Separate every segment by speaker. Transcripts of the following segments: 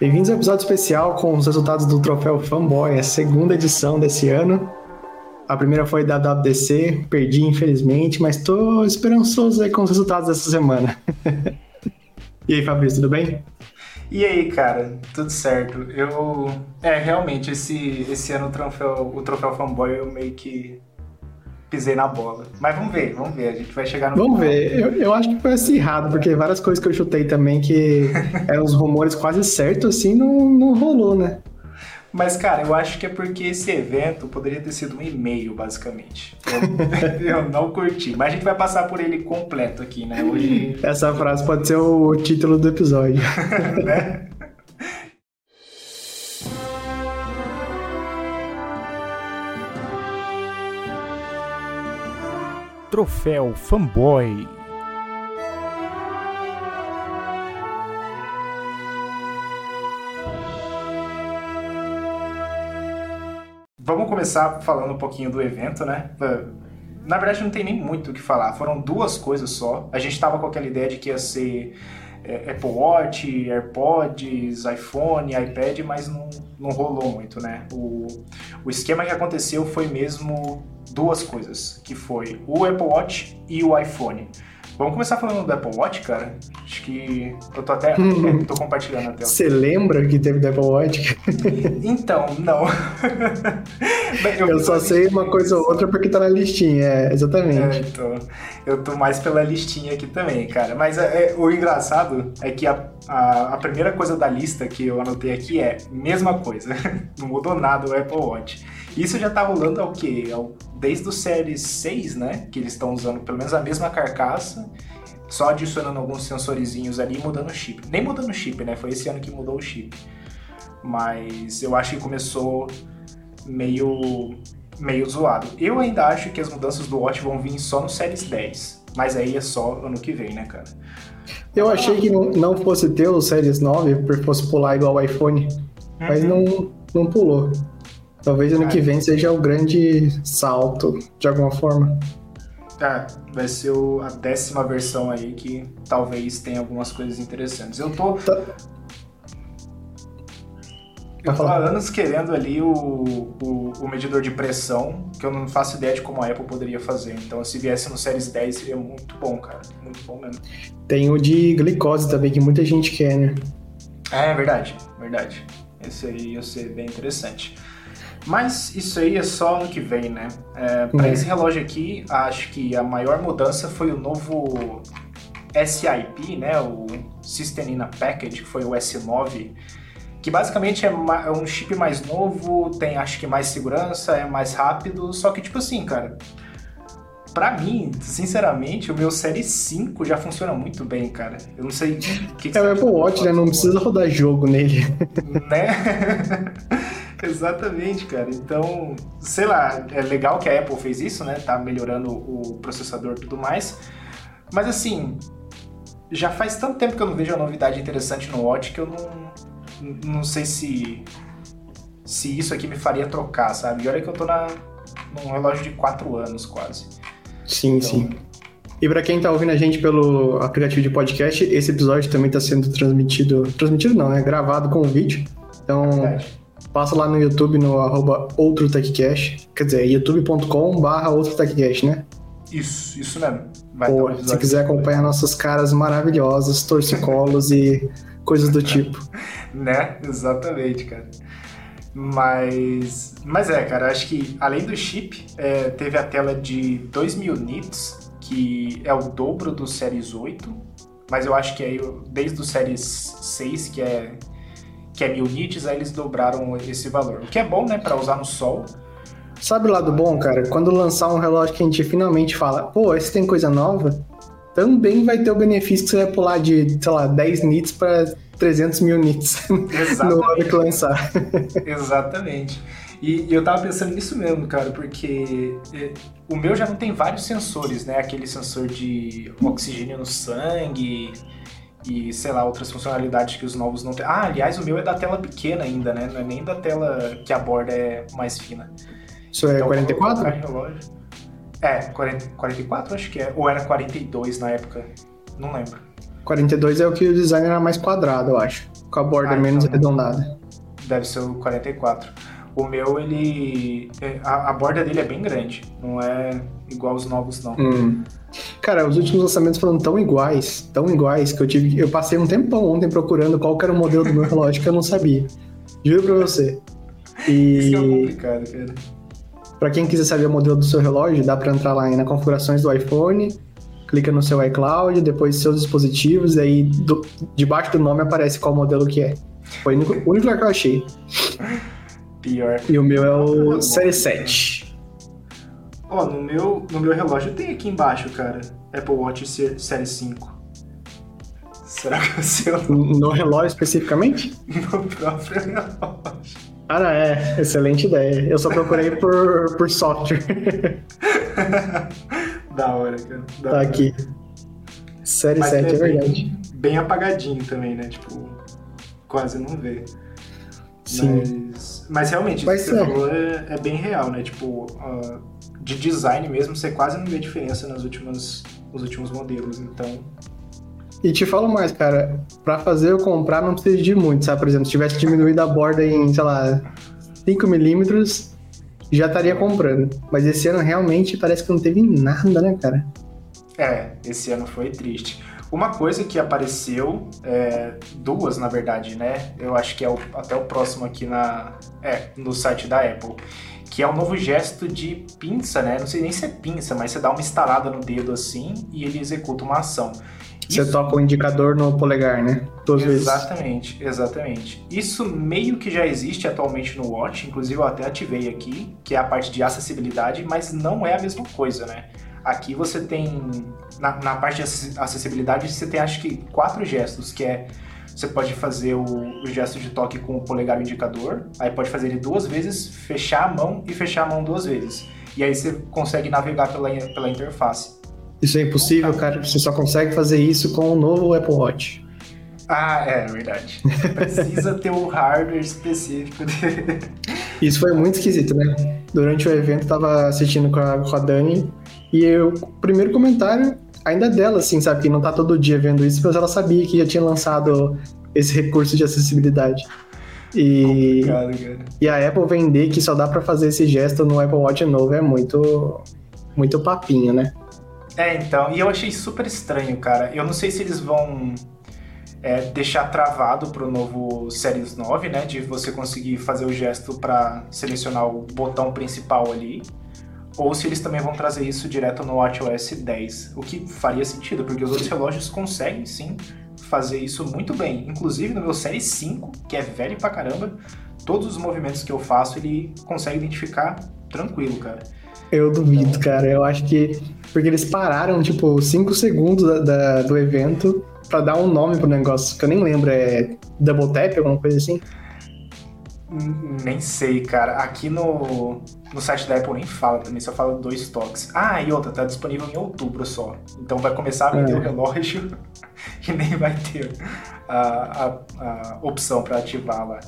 Speaker 1: Bem-vindos ao episódio especial com os resultados do Troféu Fanboy, a segunda edição desse ano. A primeira foi da WDC, perdi infelizmente, mas tô esperançoso aí com os resultados dessa semana. e aí, Fabrício, tudo bem?
Speaker 2: E aí, cara, tudo certo. Eu. É, realmente, esse, esse ano o troféu, o troféu fanboy eu meio que pisei na bola. Mas vamos ver, vamos ver. A gente vai chegar no.
Speaker 1: Vamos final. ver. Eu, eu acho que foi acirrado, porque várias coisas que eu chutei também que eram os rumores quase certos, assim, não, não rolou, né?
Speaker 2: Mas, cara, eu acho que é porque esse evento poderia ter sido um e-mail, basicamente. Eu, eu, não curti. Mas a gente vai passar por ele completo aqui, né? Hoje...
Speaker 1: Essa frase pode ser o título do episódio. né?
Speaker 3: Troféu Fanboy.
Speaker 2: Vamos começar falando um pouquinho do evento, né? Na verdade, não tem nem muito o que falar. Foram duas coisas só. A gente tava com aquela ideia de que ia ser é, Apple Watch, AirPods, iPhone, iPad, mas não, não rolou muito, né? O, o esquema que aconteceu foi mesmo duas coisas, que foi o Apple Watch e o iPhone. Vamos começar falando do Apple Watch, cara? Acho que eu tô até hum. tô compartilhando a tela.
Speaker 1: Você lembra que teve do Apple Watch?
Speaker 2: Então, não.
Speaker 1: eu, eu só sei uma coisa ou outra porque tá na listinha, é, exatamente. É,
Speaker 2: então, eu tô mais pela listinha aqui também, cara. Mas é, é, o engraçado é que a, a, a, primeira coisa da lista que eu anotei aqui é mesma coisa. não mudou nada o Apple Watch. Isso já tá rolando ao quê? Desde o Série 6, né? Que eles estão usando pelo menos a mesma carcaça, só adicionando alguns sensorizinhos ali e mudando o chip. Nem mudando o chip, né? Foi esse ano que mudou o chip. Mas eu acho que começou meio, meio zoado. Eu ainda acho que as mudanças do Watch vão vir só no Series 10. Mas aí é só ano que vem, né, cara?
Speaker 1: Eu achei que não fosse ter o Series 9, fosse pular igual o iPhone. Uhum. Mas não, não pulou. Talvez ano que vem seja o grande salto, de alguma forma.
Speaker 2: É, vai ser o, a décima versão aí que talvez tenha algumas coisas interessantes. Eu tô. Tá. Eu tô há anos querendo ali o, o, o, medidor de pressão, que eu não faço ideia de como a Apple poderia fazer. Então, se viesse no Series 10, seria muito bom, cara. Muito bom mesmo.
Speaker 1: Tem o de glicose também, que muita gente quer, né?
Speaker 2: É, verdade, verdade. Esse aí ia ser bem interessante. Mas isso aí é só ano que vem, né? É, para esse relógio aqui, acho que a maior mudança foi o novo SIP, né? O System in a Package, que foi o S9, que basicamente é, é um chip mais novo, tem acho que mais segurança, é mais rápido, só que tipo assim, cara, Pra mim, sinceramente, o meu Série 5 já funciona muito bem, cara. Eu não sei o
Speaker 1: que, que É o Apple Watch, né? Não precisa rodar jogo nele.
Speaker 2: Né? Exatamente, cara. Então, sei lá, é legal que a Apple fez isso, né? Tá melhorando o processador e tudo mais. Mas assim, já faz tanto tempo que eu não vejo uma novidade interessante no Watch que eu não, não sei se, se isso aqui me faria trocar, sabe? E olha que eu tô na, num relógio de 4 anos quase.
Speaker 1: Sim, então... sim. E para quem tá ouvindo a gente pelo aplicativo de podcast, esse episódio também tá sendo transmitido. Transmitido não, né? Gravado com vídeo. Então. É Passa lá no YouTube no arroba OutroTechCast, quer dizer, youtube.com barra OutroTechCast, né?
Speaker 2: Isso, isso mesmo.
Speaker 1: Vai Pô, se quiser acompanhar nossas caras maravilhosas, torcicolos e coisas do tipo.
Speaker 2: né? Exatamente, cara. Mas, mas é, cara, acho que além do chip, é, teve a tela de 2000 nits, que é o dobro do Series 8, mas eu acho que aí desde o Series 6, que é que é mil nits, aí eles dobraram esse valor. O que é bom, né, para usar no sol.
Speaker 1: Sabe o lado bom, cara? Quando lançar um relógio que a gente finalmente fala, pô, esse tem coisa nova, também vai ter o benefício que você vai pular de, sei lá, 10 nits para 300 mil nits no hora que lançar.
Speaker 2: Exatamente. E, e, eu tava pensando nisso mesmo, cara, porque é, o meu já não tem vários sensores, né? Aquele sensor de oxigênio no sangue, e, sei lá, outras funcionalidades que os novos não têm. Ah, aliás, o meu é da tela pequena ainda, né? Não é nem da tela que a borda é mais fina.
Speaker 1: Isso é então, 44?
Speaker 2: É, 40, 44 acho que é. Ou era 42 na época. Não lembro.
Speaker 1: 42 é o que o design era mais quadrado, eu acho. Com a borda ah, menos então, arredondada.
Speaker 2: Deve ser o 44. O meu, ele. É, a, a, borda dele é bem grande. Não é igual os novos, não.
Speaker 1: Hum. Cara, os últimos lançamentos foram tão iguais, tão iguais, que eu tive. Eu passei um tempão ontem procurando qual era o modelo do meu relógio que eu não sabia. Juro pra você.
Speaker 2: E. Isso é complicado, cara.
Speaker 1: Pra quem quiser saber o modelo do seu relógio, dá pra entrar lá na configurações do iPhone, clica no seu iCloud, depois seus dispositivos, e aí do, debaixo do nome aparece qual modelo que é. Foi o único, o único lugar que eu achei.
Speaker 2: Pior.
Speaker 1: E o meu é o Série 7.
Speaker 2: Ó, oh, no meu, no meu relógio tem aqui embaixo, cara. Apple Watch Série 5. Será que é o seu?
Speaker 1: No relógio especificamente?
Speaker 2: No próprio relógio.
Speaker 1: Ah, é. Excelente ideia. Eu só procurei por, por software.
Speaker 2: da hora, cara. Da
Speaker 1: tá
Speaker 2: hora.
Speaker 1: aqui. Série Mas 7, é, é verdade.
Speaker 2: Bem, bem apagadinho também, né? Tipo, quase não vê.
Speaker 1: Sim.
Speaker 2: Mas, mas realmente, isso que você é. falou é, é, bem real, né? Tipo, uh, de design mesmo, você quase não vê diferença nas últimas, nos últimos modelos, então...
Speaker 1: E te falo mais, cara, para fazer eu comprar não precisa de muito, sabe? Por exemplo, se tivesse diminuído a borda em, sei lá, 5 milímetros, já estaria comprando. Mas esse ano realmente parece que não teve nada, né, cara?
Speaker 2: É, esse ano foi triste. Uma coisa que apareceu, é, duas na verdade, né? Eu acho que é o, até o próximo aqui na, é, no site da Apple, que é o novo gesto de pinça, né? Não sei nem se é pinça, mas você dá uma estalada no dedo assim e ele executa uma ação.
Speaker 1: Você Isso... toca o indicador no polegar, né?
Speaker 2: Todas exatamente, vezes. exatamente. Isso meio que já existe atualmente no Watch, inclusive eu até ativei aqui, que é a parte de acessibilidade, mas não é a mesma coisa, né? Aqui você tem, na, na parte de acessibilidade, você tem acho que quatro gestos, que é você pode fazer o, o, gesto de toque com o polegar indicador, aí pode fazer ele duas vezes, fechar a mão e fechar a mão duas vezes. E aí você consegue navegar pela, pela interface.
Speaker 1: Isso é impossível, cara. Você só consegue fazer isso com o novo Apple Watch.
Speaker 2: Ah, é verdade. Precisa ter um hardware específico.
Speaker 1: Isso foi muito esquisito, né? Durante o evento, tava assistindo com a, com a Dani e eu, o primeiro comentário, ainda dela, assim, sabe? Que não tá todo dia vendo isso, mas ela sabia que já tinha lançado esse recurso de acessibilidade. E, e a Apple vender que só dá para fazer esse gesto no Apple Watch novo é muito, muito papinho, né?
Speaker 2: É, então, e eu achei super estranho, cara. Eu não sei se eles vão é, deixar travado pro novo Series 9, né? De você conseguir fazer o gesto para selecionar o botão principal ali ou se eles também vão trazer isso direto no WatchOS 10, o que faria sentido, porque os outros relógios conseguem sim fazer isso muito bem. Inclusive no meu Série 5, que é velho pra caramba, todos os movimentos que eu faço ele consegue identificar tranquilo, cara.
Speaker 1: Eu duvido, então... cara. Eu acho que. Porque eles pararam, tipo, 5 segundos da, da, do evento para dar um nome pro negócio, que eu nem lembro. É Double Tap, alguma coisa assim?
Speaker 2: Nem sei, cara. Aqui no, no site da Apple nem fala também, só fala dois toques. Ah, e outra, tá disponível em outubro só. Então vai começar a vender é. o relógio e nem vai ter a, a, a opção para ativar lá.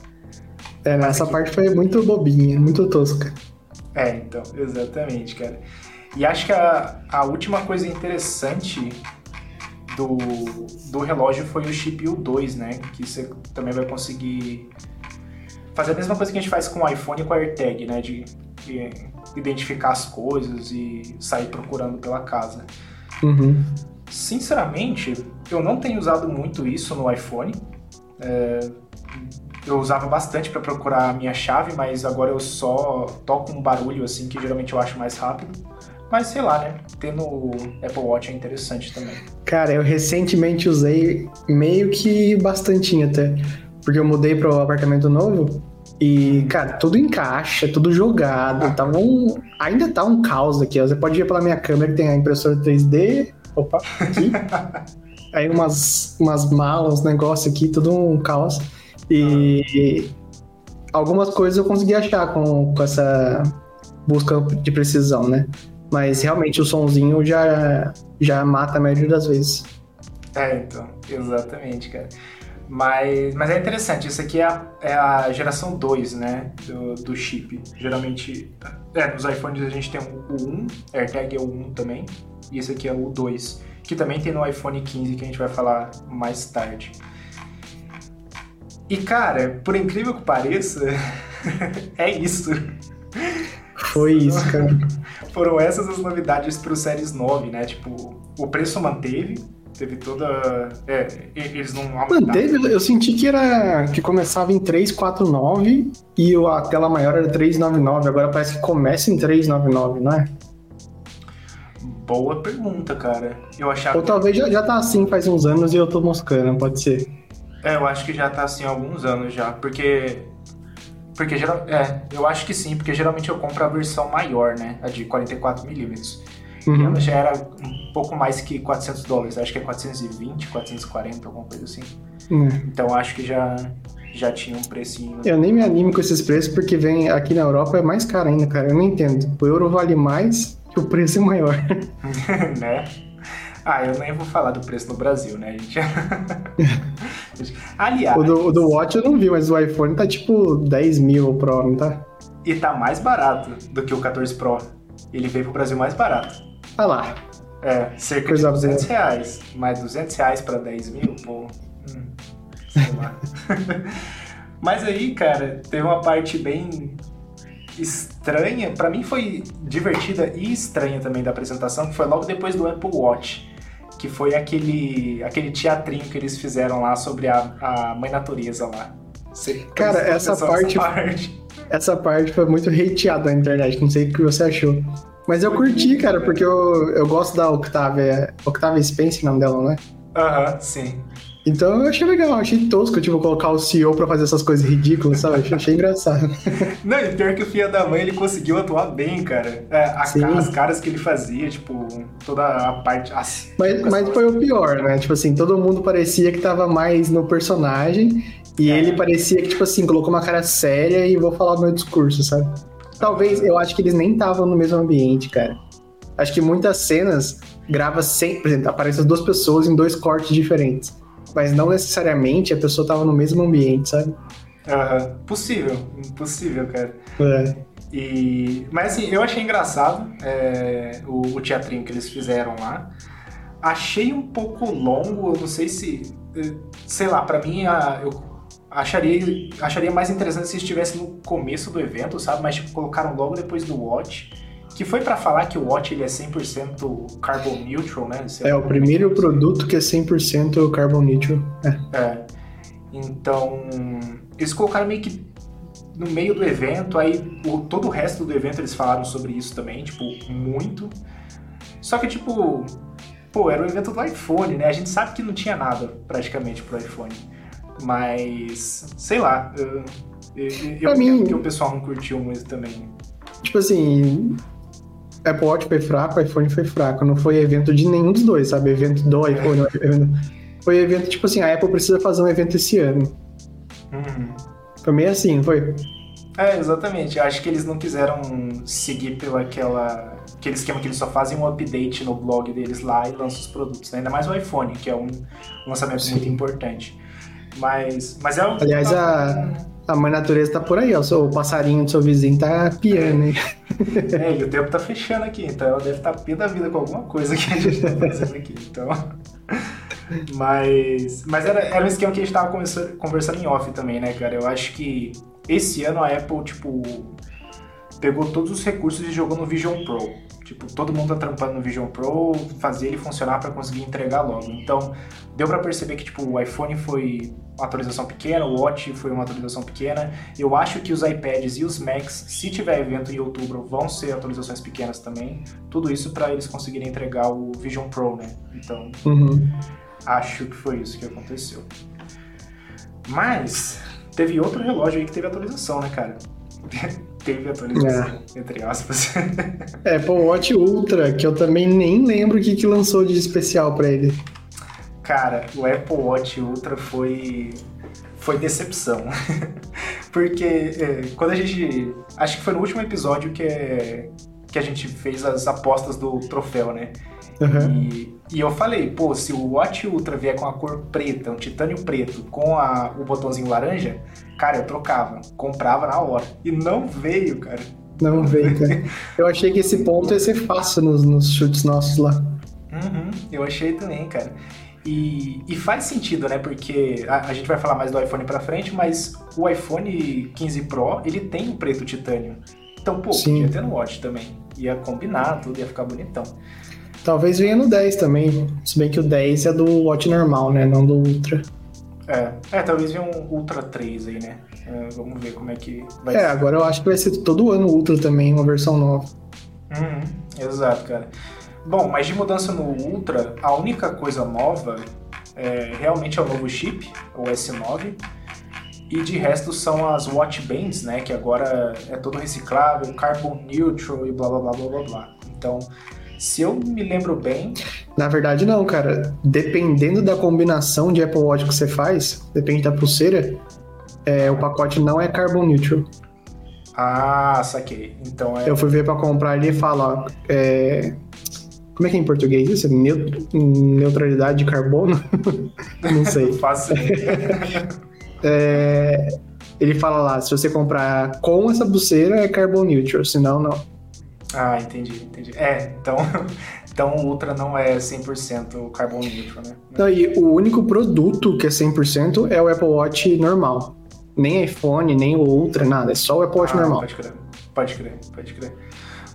Speaker 1: É, essa aqui... parte foi muito bobinha, muito tosca.
Speaker 2: É, então, exatamente, cara. E acho que a, a última coisa interessante do, do relógio foi o chip U2, né? Que você também vai conseguir fazer a mesma coisa que a gente faz com o iPhone e com a AirTag, né? De, de identificar as coisas e sair procurando pela casa.
Speaker 1: Uhum.
Speaker 2: Sinceramente, eu não tenho usado muito isso no iPhone. É, eu usava bastante para procurar a minha chave, mas agora eu só toco um barulho assim que geralmente eu acho mais rápido. Mas sei lá, né? Tendo o Apple Watch é interessante também.
Speaker 1: Cara, eu recentemente usei meio que bastantinho até porque eu mudei para o apartamento novo e, cara, tudo encaixa, tudo jogado. Tá um, ainda tá um caos aqui. Você pode ver pela minha câmera que tem a impressora 3D. Opa, aqui. Aí umas, umas malas, negócio aqui, tudo um caos. E algumas coisas eu consegui achar com, com essa busca de precisão, né? Mas realmente o sonzinho já, já mata a maioria das vezes.
Speaker 2: É, então, exatamente, cara. Mas, mas é interessante, isso aqui é a, é a geração 2, né, do, do chip. Geralmente, é, nos iPhones a gente tem o 1, AirTag é o 1 também, e esse aqui é o 2, que também tem no iPhone 15, que a gente vai falar mais tarde. E cara, por incrível que pareça, é isso.
Speaker 1: Foi isso, cara.
Speaker 2: Foram essas as novidades para o Series 9, né? Tipo, o preço manteve, teve toda. É, eles não aumentaram.
Speaker 1: Manteve, eu senti que era. que começava em 349 e a tela maior era 399. Agora parece que começa em 399, não é?
Speaker 2: Boa pergunta, cara. Eu achava.
Speaker 1: Ou talvez já, já tá assim faz uns anos e eu tô moscando, pode ser.
Speaker 2: É, eu acho que já tá assim há alguns anos já, porque. Porque geral, é, eu acho que sim, porque geralmente eu compro a versão maior, né? A de 44mm. Uhum. Ela já era um pouco mais que 400 dólares, acho que é 420, 440, alguma coisa assim. Uhum. Então acho que já, já tinha um precinho.
Speaker 1: Eu nem me animo com esses preços porque vem aqui na Europa é mais caro ainda, cara. Eu não entendo. O euro vale mais que o preço é maior.
Speaker 2: né? Ah, eu nem vou falar do preço no Brasil, né? A gente...
Speaker 1: Aliás. O do, o do Watch eu não vi, mas o iPhone tá tipo 10 mil Pro, não tá?
Speaker 2: E tá mais barato do que o 14 Pro. Ele veio pro Brasil mais barato.
Speaker 1: Ah lá.
Speaker 2: É, cerca Coisa de 200 boa. reais. Mas 200 reais pra 10 mil, pô. Hum, sei lá. mas aí, cara, teve uma parte bem estranha. Para mim foi divertida e estranha também da apresentação, que foi logo depois do Apple Watch que foi aquele, aquele teatrinho que eles fizeram lá sobre a, a mãe natureza lá.
Speaker 1: Você Cara, essa parte, essa parte, essa parte foi muito hateada na internet, não sei o que você achou. Mas eu curti, cara, porque eu, eu gosto da Octavia, Octavia Spence, o nome dela, né?
Speaker 2: Aham, uh -huh, sim.
Speaker 1: Então eu achei legal, achei tosco, tipo, colocar o CEO pra fazer essas coisas ridículas, sabe? Achei, achei engraçado.
Speaker 2: Não, e pior que o Filho da Mãe, ele conseguiu atuar bem, cara. É, a, as caras que ele fazia, tipo, toda a parte... As,
Speaker 1: mas, mas foi o pior, né? Tipo assim, todo mundo parecia que tava mais no personagem e é. ele parecia que, tipo assim, colocou uma cara séria e vou falar o meu discurso, sabe? Talvez, eu acho que eles nem estavam no mesmo ambiente, cara. Acho que muitas cenas grava sempre, por exemplo, aparecem as duas pessoas em dois cortes diferentes mas não necessariamente a pessoa tava no mesmo ambiente, sabe?
Speaker 2: Aham, uhum. possível, possível, cara. É. E, mas assim, eu achei engraçado é, o, o, teatrinho que eles fizeram lá. Achei um pouco longo, eu não sei se. Eh, sei lá, para mim a, eu acharia, acharia mais interessante se estivesse no começo do evento, sabe? Mas tipo, colocaram logo depois do Watch que foi para falar que o Watch ele é 100% carbon neutral, né?
Speaker 1: é, o primeiro produto que é 100% carbon neutral.
Speaker 2: É. é. Então, eles colocaram meio que no meio do evento, aí o, todo o resto do evento eles falaram sobre isso também, tipo, muito. Só que, tipo, pô, era o evento do iPhone, né? A gente sabe que não tinha nada praticamente pro iPhone. Mas, sei lá, eu, eu, eu mim, que o pessoal não curtiu muito também.
Speaker 1: Tipo assim, Apple Watch foi fraco, iPhone foi fraco. Não foi evento de nenhum dos dois, sabe? Evento do iPhone. Foi evento, tipo assim, a Apple precisa fazer um evento esse ano. Uhum. Foi meio assim, foi?
Speaker 2: É, exatamente. Acho que eles não quiseram seguir pelo aquela, aquele esquema que eles só fazem um update no blog deles lá e lançam os produtos. Né? Ainda mais o iPhone, que é um lançamento Sim. muito importante. Mas, mas é um.
Speaker 1: Aliás, a a mãe natureza tá por aí, ó. O passarinho do seu vizinho tá piando, hein?
Speaker 2: É, e o tempo tá fechando aqui, então ela deve estar tá pé da vida com alguma coisa que a gente tá fazendo aqui. Então. Mas. Mas era, era um esquema que a gente tava conversando em off também, né, cara? Eu acho que esse ano a Apple, tipo, pegou todos os recursos e jogou no Vision Pro. Tipo, todo mundo tá trampando no Vision Pro, fazer ele funcionar para conseguir entregar logo. Então, deu para perceber que tipo o iPhone foi uma atualização pequena, o Watch foi uma atualização pequena. Eu acho que os iPads e os Macs, se tiver evento em outubro, vão ser atualizações pequenas também. Tudo isso para eles conseguirem entregar o Vision Pro, né? Então, uhum. acho que foi isso que aconteceu. Mas teve outro relógio aí que teve atualização, né, cara? Teve atualização, é. entre aspas.
Speaker 1: Apple Watch Ultra, que eu também nem lembro o que, que lançou de especial para ele.
Speaker 2: Cara, o Apple Watch Ultra foi foi decepção. Porque é, quando a gente. Acho que foi no último episódio que, é, que a gente fez as apostas do troféu, né? Uhum. E, e eu falei, pô, se o Watch Ultra vier com a cor preta, um titânio preto, com a, o botãozinho laranja, cara, eu trocava, comprava na hora. E não veio, cara.
Speaker 1: Não, veio, cara. Eu achei que esse ponto ia ser fácil nos, nos chutes nossos lá.
Speaker 2: Uhum, eu achei também, cara. E, e, faz sentido, né? Porque a, a, gente vai falar mais do iPhone pra frente, mas o iPhone 15 Pro, ele tem um preto titânio. Então, pô, Sim. podia ter no Watch também. Ia combinar tudo, ia ficar bonitão.
Speaker 1: Talvez venha no 10 também. Se bem que o 10 é do Watch normal, né? Não do Ultra.
Speaker 2: É, é talvez venha um Ultra 3 aí, né? É, vamos ver como é que vai
Speaker 1: é, ser. É, agora eu acho que vai ser todo ano Ultra também, uma versão nova.
Speaker 2: Uhum, exato, cara. Bom, mas de mudança no Ultra, a única coisa nova é, realmente é o novo chip, o S9. E de resto são as watch bands, né? Que agora é todo reciclável, carbon neutral e blá blá blá blá blá blá. Então, se eu me lembro bem.
Speaker 1: Na verdade, não, cara. Dependendo da combinação de Apple Watch que você faz, depende da pulseira, é, o pacote não é carbon neutral.
Speaker 2: Ah, saquei. Então é.
Speaker 1: Eu fui ver pra comprar ali e fala, é, como é que é em português isso? Neutralidade de carbono? Não sei.
Speaker 2: Fácil.
Speaker 1: é, ele fala lá, se você comprar com essa pulseira é carbon neutral, senão não.
Speaker 2: Ah, entendi, entendi. É, então, então o Ultra não é 100% carbon neutral, né?
Speaker 1: Não, e o único produto que é 100% é o Apple Watch normal. Nem iPhone, nem o Ultra, nada. É só o Apple Watch ah, normal.
Speaker 2: Pode crer, pode crer, pode crer.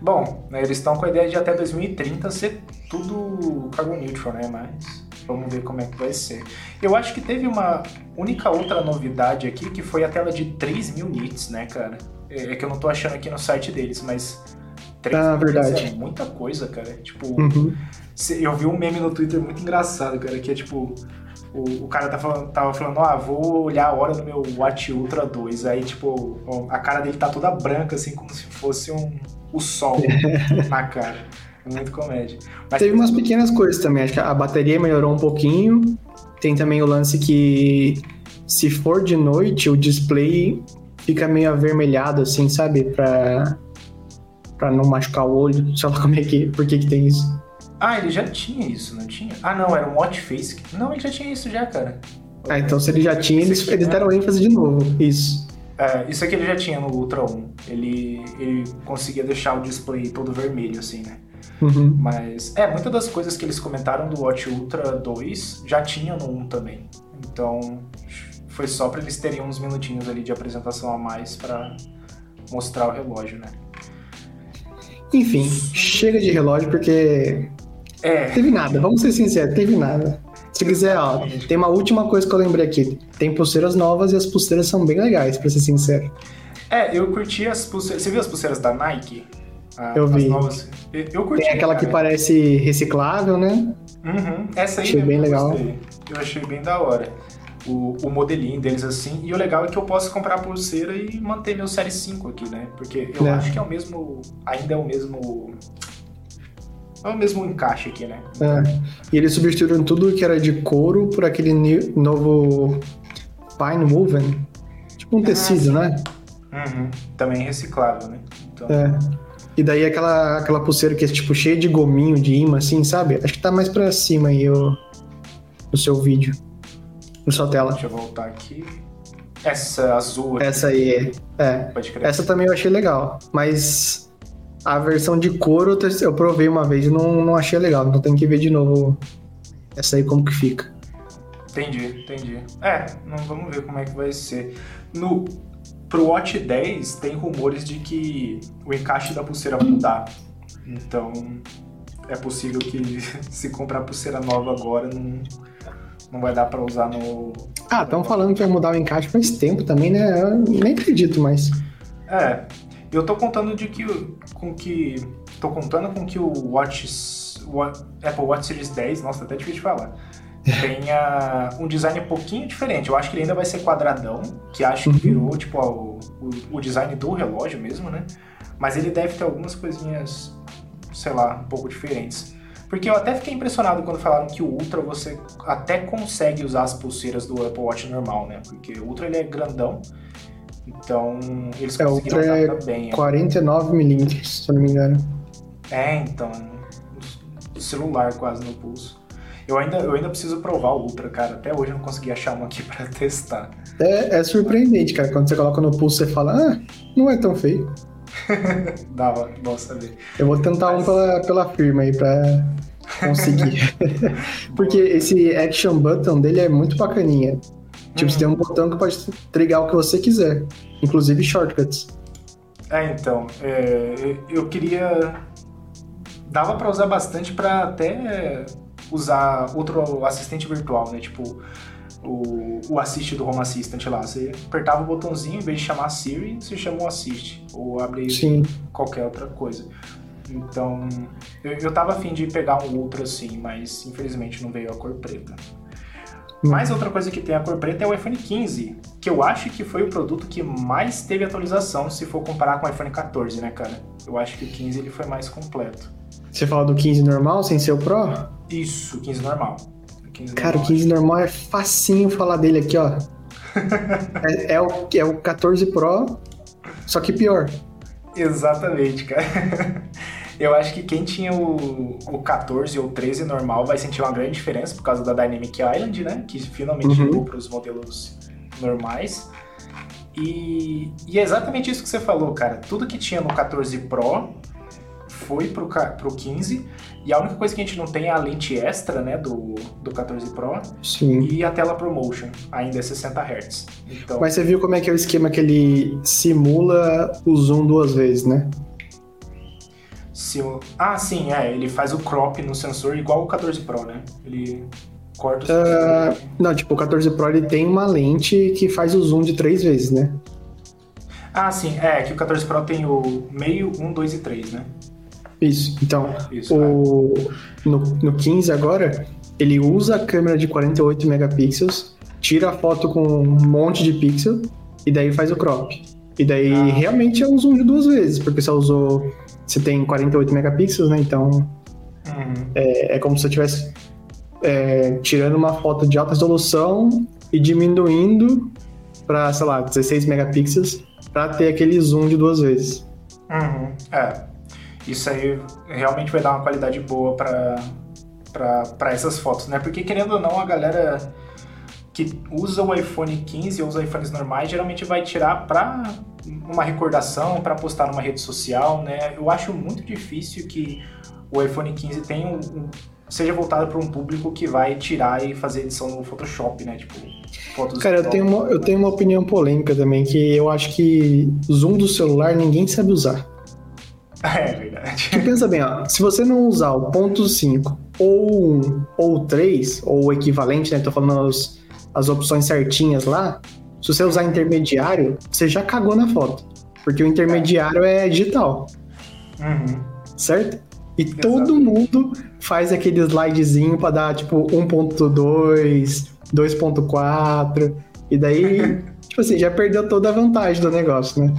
Speaker 2: Bom, né, eles estão com a ideia de até 2030 ser tudo carbon neutral, né? Mas vamos ver como é que vai ser. Eu acho que teve uma única outra novidade aqui, que foi a tela de 3 mil nits, né, cara? É, é que eu não tô achando aqui no site deles, mas
Speaker 1: 3 ah, mil verdade.
Speaker 2: é muita coisa, cara. Tipo, uhum. eu vi um meme no Twitter muito engraçado, cara, que é tipo o, o cara tá falando, tava falando, ah, vou olhar a hora do meu Watch Ultra 2. Aí, tipo, a cara dele tá toda branca, assim, como se fosse um, o sol na cara. É muito comédia.
Speaker 1: Mas Teve umas pequenas coisas também. Acho que a bateria melhorou um pouquinho. Tem também o lance que, se for de noite, o display fica meio avermelhado, assim, sabe? Pra, pra não machucar o olho. Sei lá como é que. Por que, que tem isso?
Speaker 2: Ah, ele já tinha isso, não tinha? Ah, não, era um watch face. Não, ele já tinha isso já, cara.
Speaker 1: Ah, então se ele já tinha, eles, eles deram ênfase de novo. Isso.
Speaker 2: É, isso aqui ele já tinha no Ultra 1. Ele, ele conseguia deixar o display todo vermelho, assim, né? Uhum. Mas, é, muitas das coisas que eles comentaram do Watch Ultra 2 já tinham no 1 também. Então, foi só para eles terem uns minutinhos ali de apresentação a mais para mostrar o relógio, né?
Speaker 1: Enfim, chega de relógio porque é. Teve nada, vamos ser sinceros, teve nada. Se quiser, ó, tem uma última coisa que eu lembrei aqui. Tem pulseiras novas e as pulseiras são bem legais, pra ser sincero.
Speaker 2: É, eu curti as pulseiras. Você viu as pulseiras da Nike?
Speaker 1: Ah, eu vi.
Speaker 2: Novas? Eu curti.
Speaker 1: Tem aquela cara. que parece reciclável,
Speaker 2: né? Uhum. Essa aí
Speaker 1: achei bem legal.
Speaker 2: Eu achei bem da hora. O, o, modelinho deles assim. E o legal é que eu posso comprar a pulseira e manter meu Série 5 aqui, né? Porque eu é. acho que é o mesmo. Ainda é o mesmo é o mesmo encaixe aqui, né?
Speaker 1: É. E eles substituíram tudo que era de couro por aquele novo Pine Woven. Tipo um ah, tecido, sim. né?
Speaker 2: Uhum. Também reciclável, né?
Speaker 1: Então... É. E daí aquela, aquela pulseira que é tipo cheia de gominho, de imã, assim, sabe? Acho que tá mais pra cima aí o, o seu vídeo. Na sua tela.
Speaker 2: Deixa eu voltar aqui. Essa azul aqui.
Speaker 1: Essa aí, é. Essa também eu achei legal. Mas a versão de couro eu provei uma vez e não, não achei legal, então tem que ver de novo essa aí como que fica.
Speaker 2: Entendi, entendi. É, não, vamos ver como é que vai ser. No, pro Watch 10 tem rumores de que o encaixe da pulseira vai mudar. Então é possível que se comprar pulseira nova agora não, não vai dar para usar no.
Speaker 1: Ah, estão falando que vai mudar o encaixe faz tempo também, né? Eu nem acredito mais.
Speaker 2: É, eu tô contando de que com que tô contando com que o Watch o Apple Watch Series 10, nossa, até difícil de falar. Tenha um design um pouquinho diferente. Eu acho que ele ainda vai ser quadradão, que acho que uhum. virou tipo o, o, o design do relógio mesmo, né? Mas ele deve ter algumas coisinhas, sei lá, um pouco diferentes. Porque eu até fiquei impressionado quando falaram que o Ultra você até consegue usar as pulseiras do Apple Watch normal, né? Porque o Ultra ele é grandão então, eles é, conseguiram é,
Speaker 1: bem. 49 milímetros, se eu não me engano.
Speaker 2: É, então. celular quase no pulso. Eu ainda, eu ainda preciso provar o Ultra, cara. Até hoje eu não consegui achar um aqui pra testar.
Speaker 1: É, é surpreendente, cara. Quando você coloca no pulso, você fala, ah, não é tão feio.
Speaker 2: Dava, bom saber.
Speaker 1: Eu vou tentar Mas... um pela, pela firma aí pra conseguir. Porque esse action button dele é muito bacaninha. Tipo, uhum. você tem um botão que pode trigar o que você quiser, inclusive shortcuts.
Speaker 2: É, então, é, eu queria. Dava para usar bastante para até usar outro assistente virtual, né? Tipo, o, o Assist do Home Assistant lá. Você apertava o botãozinho, em vez de chamar Siri, você chamou Assist. Ou abrir Sim. qualquer outra coisa. Então, eu, eu tava afim de pegar um Ultra assim, mas infelizmente não veio a cor preta. Mais outra coisa que tem a cor preta é o iPhone 15, que eu acho que foi o produto que mais teve atualização se for comparar com o iPhone 14, né, cara? Eu acho que o 15 ele foi mais completo.
Speaker 1: Você fala do 15 normal, sem ser o Pro?
Speaker 2: Isso, 15 normal.
Speaker 1: 15 cara, normal, o 15 normal é facinho falar dele aqui, ó. é, é, o, é o 14 Pro, só que pior.
Speaker 2: Exatamente, cara. Eu acho que quem tinha o, o 14 ou 13 normal vai sentir uma grande diferença por causa da Dynamic Island, né? Que finalmente uhum. chegou para os modelos normais. E, e, é exatamente isso que você falou, cara. Tudo que tinha no 14 Pro foi pro, pro 15. E a única coisa que a gente não tem é a lente extra, né, do, do 14 Pro.
Speaker 1: Sim.
Speaker 2: E a tela ProMotion, ainda é 60 Hz.
Speaker 1: Então... Mas você viu como é que é o esquema que ele simula o zoom duas vezes, né?
Speaker 2: O... Ah, sim, é. Ele faz o crop no sensor igual o 14 Pro, né? Ele corta o
Speaker 1: sensor. Uh, não, tipo, o 14 Pro ele tem uma lente que faz o zoom de três vezes, né?
Speaker 2: Ah, sim. É, que o 14 Pro tem o meio, 1, 2 e 3, né?
Speaker 1: Isso. Então, Isso, o... É. no, no 15 agora, ele usa a câmera de 48 megapixels, tira a foto com um monte de pixel e daí faz o crop. E daí ah. realmente é um zoom de duas vezes, porque você usou você tem 48 megapixels, né? Então uhum. é, é, como se você estivesse é, tirando uma foto de alta resolução e diminuindo para, sei lá, 16 megapixels para ter aquele zoom de duas vezes.
Speaker 2: Uhum. É, isso aí realmente vai dar uma qualidade boa para essas fotos, né? Porque querendo ou não, a galera que usa o iPhone 15 ou os iPhones normais geralmente vai tirar para uma recordação, para postar numa rede social, né? Eu acho muito difícil que o iPhone 15 tenha um, um, seja voltado para um público que vai tirar e fazer edição no Photoshop, né? Tipo,
Speaker 1: fotos Cara, eu tenho, uma, eu tenho uma opinião polêmica também, que eu acho que zoom do celular ninguém sabe usar.
Speaker 2: É verdade.
Speaker 1: Porque pensa bem, ó, se você não usar o ponto 5 ou 1 ou 3, ou o equivalente, né? Tô falando as, as opções certinhas lá, se você usar intermediário, você já cagou na foto. Porque o intermediário é digital.
Speaker 2: Uhum.
Speaker 1: Certo? E Exato. todo mundo faz aquele slidezinho para dar tipo 1.2, 2.4. E daí, tipo assim, já perdeu toda a vantagem do negócio, né?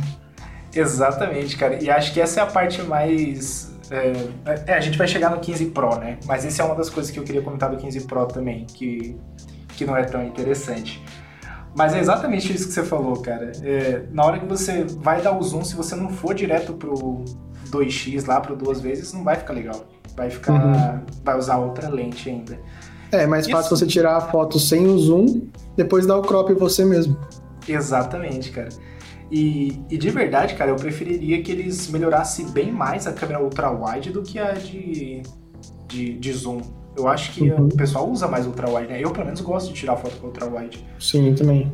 Speaker 2: Exatamente, cara. E acho que essa é a parte mais. É, é, a gente vai chegar no 15 Pro, né? Mas essa é uma das coisas que eu queria comentar do 15 Pro também, que, que não é tão interessante. Mas é exatamente isso que você falou, cara. É, na hora que você vai dar o zoom, se você não for direto pro 2x lá, pro duas vezes, não vai ficar legal. Vai ficar. Uhum. Vai usar outra lente ainda.
Speaker 1: É, mais fácil você tirar a foto sem o zoom, depois dar o crop você mesmo.
Speaker 2: Exatamente, cara. E, e de verdade, cara, eu preferiria que eles melhorassem bem mais a câmera ultra-wide do que a de, de, de zoom. Eu acho que uhum. o pessoal usa mais ultra-wide, né? Eu, pelo menos, gosto de tirar foto com ultra-wide.
Speaker 1: Sim, também.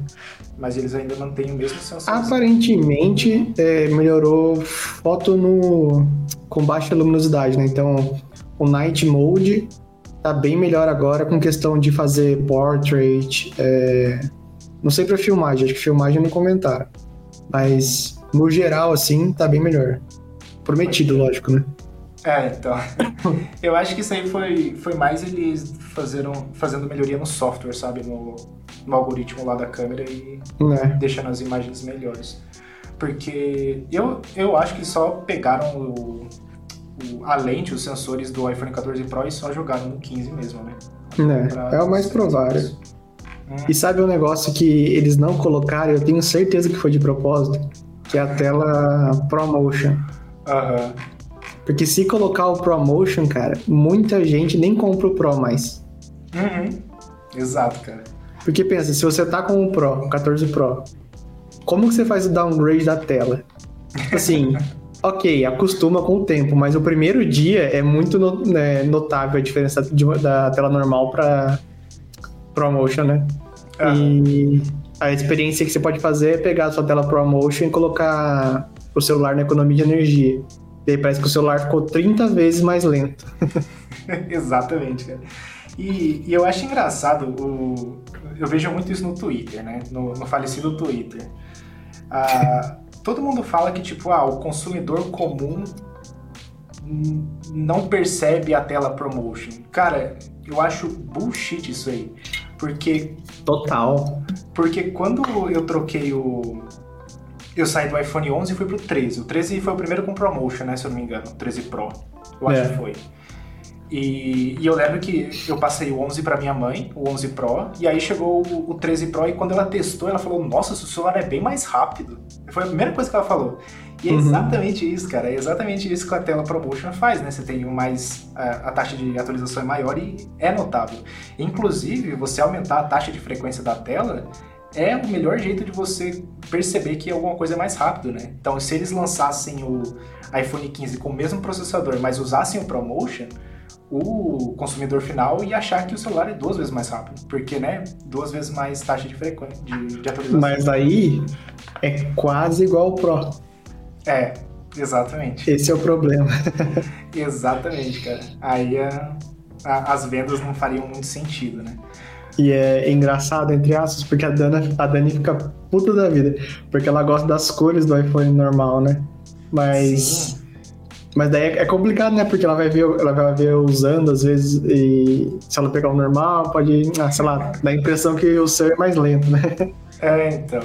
Speaker 2: Mas eles ainda mantêm o mesmo sensor.
Speaker 1: Aparentemente, é, melhorou foto no com baixa luminosidade, né? Então, o Night Mode tá bem melhor agora com questão de fazer portrait. É... Não sei pra filmagem, acho que filmagem não comentaram. Mas, no geral, assim, tá bem melhor. Prometido, lógico, né?
Speaker 2: É, então. eu acho que isso aí foi, foi mais eles fazeram, fazendo melhoria no software, sabe? No, no algoritmo lá da câmera e é. deixando as imagens melhores. Porque eu, eu acho que só pegaram o, o, a lente, os sensores do iPhone 14 Pro e só jogaram no 15 mesmo, né?
Speaker 1: É, é o mais provável. Hum. E sabe um negócio que eles não colocaram, eu tenho certeza que foi de propósito, que é a tela ProMotion.
Speaker 2: Aham.
Speaker 1: Porque se colocar o ProMotion, cara, muita gente nem compra o Pro mais.
Speaker 2: Uhum. Exato, cara.
Speaker 1: Porque pensa, se você tá com o Pro, o 14 Pro, como que você faz o downgrade da tela? Assim, ok, acostuma com o tempo, mas o primeiro dia é muito no, né, notável a diferença de, da tela normal para ProMotion, né? Uhum. E a experiência que você pode fazer é pegar a sua tela ProMotion e colocar o celular na economia de energia. E aí parece que o celular ficou 30 vezes mais lento.
Speaker 2: Exatamente, cara. E, e, eu acho engraçado, o, eu vejo muito isso no Twitter, né? No, no falecido Twitter. Ah, todo mundo fala que, tipo, ah, o consumidor comum não percebe a tela promotion. Cara, eu acho bullshit isso aí. Porque.
Speaker 1: Total.
Speaker 2: Porque quando eu troquei o. Eu saí do iPhone 11 e fui pro 13. O 13 foi o primeiro com promotion, né? Se eu não me engano. O 13 Pro. Eu acho é. que foi. E, e, eu lembro que eu passei o 11 para minha mãe, o 11 Pro, e aí chegou o, o 13 Pro e quando ela testou, ela falou: Nossa, o celular é bem mais rápido. Foi a primeira coisa que ela falou. E é uhum. exatamente isso, cara. É exatamente isso que a tela ProMotion faz, né? Você tem mais. A, a, taxa de atualização é maior e é notável. Inclusive, você aumentar a taxa de frequência da tela é o melhor jeito de você perceber que alguma coisa é mais rápido, né? Então, se eles lançassem o iPhone 15 com o mesmo processador, mas usassem o ProMotion o consumidor final ia achar que o celular é duas vezes mais rápido, porque, né, duas vezes mais taxa de frequência de, de atualização.
Speaker 1: Mas aí é quase igual ao Pro.
Speaker 2: É, exatamente.
Speaker 1: Esse é o problema.
Speaker 2: exatamente, cara. Aí a, a, as vendas não fariam muito sentido, né?
Speaker 1: E é engraçado, entre aspas, porque a Dana, a Dani fica puta da vida, porque ela gosta das cores do iPhone normal, né? Mas Sim. Mas daí é complicado, né? Porque ela vai ver, ela vai ver usando, às vezes, e se ela pegar o normal, pode, ah, sei lá, dar a impressão que o seu é mais lento, né?
Speaker 2: É, então.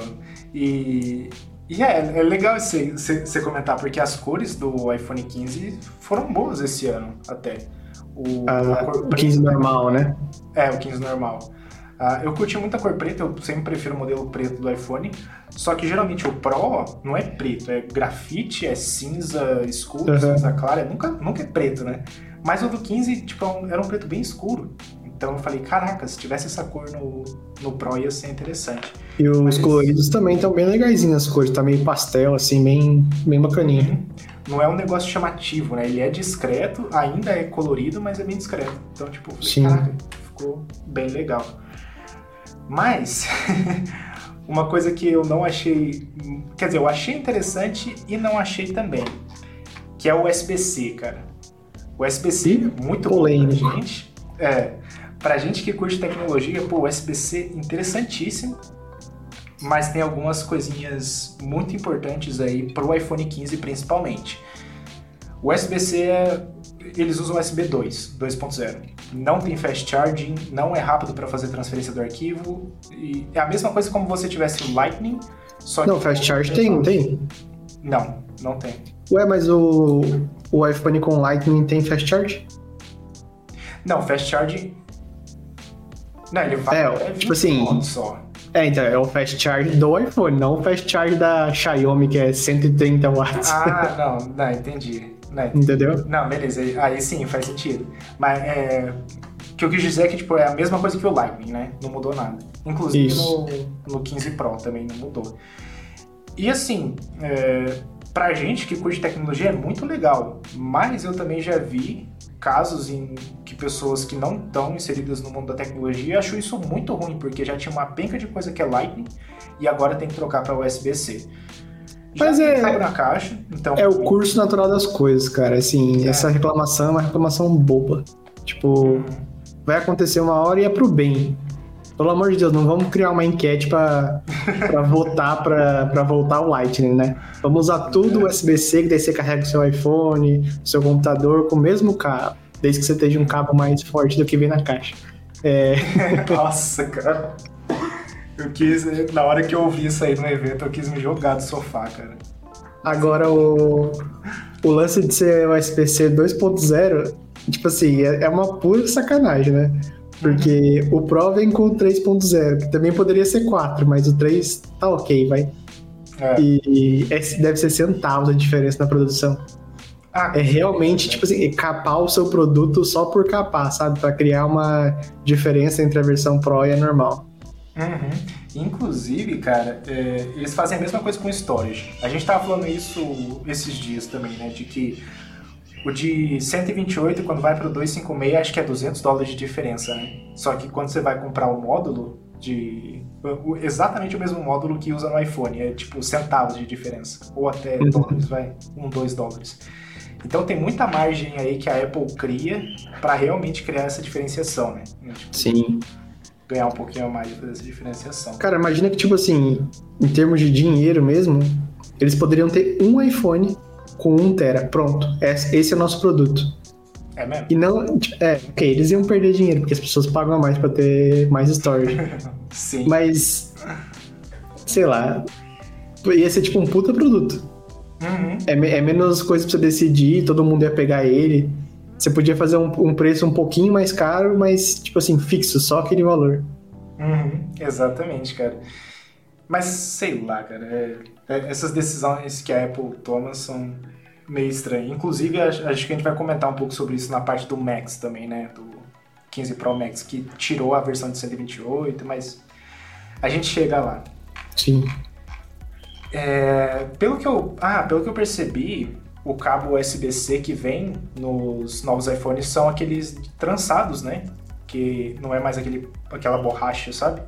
Speaker 2: E, e é, é legal você, você comentar, porque as cores do iPhone 15 foram boas esse ano, até.
Speaker 1: O, ah, o 15 normal, né?
Speaker 2: É, o 15 normal. Uh, eu curti muito a cor preta, eu sempre prefiro o modelo preto do iPhone. Só que geralmente o Pro não é preto, é grafite, é cinza escuro, uhum. cinza clara, nunca, nunca é preto, né? Mas o do 15, tipo, é era um preto bem escuro. Então eu falei, caraca, se tivesse essa cor no, no Pro ia ser interessante.
Speaker 1: E os Mas coloridos também estão bem legaisinhos as cores, tá meio pastel, assim, bem, bem bacaninho. Uhum.
Speaker 2: Não é um negócio chamativo, né? Ele é discreto, ainda é colorido, mas é bem discreto. Então, tipo, falei, caraca, ficou bem legal. Mas uma coisa que eu não achei, quer dizer, eu achei interessante e não achei também, que é o USB-C, cara. O USB-C é muito polêmico bom pra gente. É, pra gente que curte tecnologia, pô, o USB-C interessantíssimo, mas tem algumas coisinhas muito importantes aí pro iPhone 15 principalmente. O USB-C é eles usam USB 2, 2.0. Não tem fast charging, não é rápido para fazer transferência do arquivo. E é a mesma coisa como você tivesse o Lightning, só
Speaker 1: Não, fast charge tem, não tem?
Speaker 2: Não, não tem.
Speaker 1: Ué, mas o, o iPhone com Lightning tem fast charge?
Speaker 2: Não, fast charge. Não, ele vai.
Speaker 1: É, é tipo assim. Só. É, então, é o fast charge do iPhone, não o fast charge da Xiaomi, que é 130 watts.
Speaker 2: Ah, não, não, entendi. Né?
Speaker 1: Entendeu?
Speaker 2: Não, beleza. Aí sim, faz sentido. Mas é, o que eu quis dizer é que tipo, é a mesma coisa que o Lightning, né? Não mudou nada. Inclusive no, no 15 Pro também não mudou. E assim, é, pra gente que curte tecnologia é muito legal, mas eu também já vi casos em que pessoas que não estão inseridas no mundo da tecnologia acham isso muito ruim, porque já tinha uma penca de coisa que é Lightning e agora tem que trocar para USB-C.
Speaker 1: Mas é.
Speaker 2: caixa, então.
Speaker 1: É o curso natural das coisas, cara. Assim, é. essa reclamação é uma reclamação boba. Tipo, hum. vai acontecer uma hora e é pro bem. Pelo amor de Deus, não vamos criar uma enquete para votar para voltar o Lightning, né? Vamos usar tudo USB-C, que daí você carrega o seu iPhone, o seu computador com o mesmo cabo, desde que você esteja um cabo mais forte do que vem na caixa.
Speaker 2: É... Nossa, cara. Eu quis, na hora que eu ouvi isso aí no evento, eu quis me jogar do sofá, cara.
Speaker 1: Agora, o, o lance de ser o SPC 2.0, tipo assim, é, é uma pura sacanagem, né? Porque o Pro vem com o 3.0, que também poderia ser 4, mas o 3 tá ok, vai. É. E, e deve ser centavos a diferença na produção. Ah, é realmente, tipo assim, capar o seu produto só por capar, sabe? Para criar uma diferença entre a versão Pro e a normal.
Speaker 2: Uhum. Inclusive, cara, é, eles fazem a mesma coisa com storage. A gente tava falando isso esses dias também, né? De que o de 128, quando vai para o 256, acho que é 200 dólares de diferença, né? Só que quando você vai comprar o módulo de. Exatamente o mesmo módulo que usa no iPhone, é tipo centavos de diferença. Ou até uhum. dólares, vai. Um, dois dólares. Então tem muita margem aí que a Apple cria para realmente criar essa diferenciação, né?
Speaker 1: Tipo, Sim.
Speaker 2: Ganhar um pouquinho mais de fazer essa diferenciação.
Speaker 1: Cara, imagina que, tipo assim, em termos de dinheiro mesmo, eles poderiam ter um iPhone com 1 tera. Pronto. Esse é o nosso produto.
Speaker 2: É mesmo?
Speaker 1: E não. É, ok, eles iam perder dinheiro, porque as pessoas pagam a mais pra ter mais storage.
Speaker 2: Sim.
Speaker 1: Mas. Sei lá. Ia ser tipo um puta produto.
Speaker 2: Uhum.
Speaker 1: É, é, menos coisa pra você decidir, todo mundo ia pegar ele. Você podia fazer um, um, preço um pouquinho mais caro, mas, tipo assim, fixo, só aquele valor.
Speaker 2: Uhum. Exatamente, cara. Mas sei lá, cara. É, é, essas decisões que a Apple toma são meio estranhas. Inclusive, acho que a gente vai comentar um pouco sobre isso na parte do Max também, né? Do 15 Pro Max, que tirou a versão de 128, mas a gente chega lá.
Speaker 1: Sim.
Speaker 2: É, pelo que eu, ah, pelo que eu percebi, o cabo USB-C que vem nos novos iPhones são aqueles trançados, né? Que não é mais aquele, aquela borracha, sabe?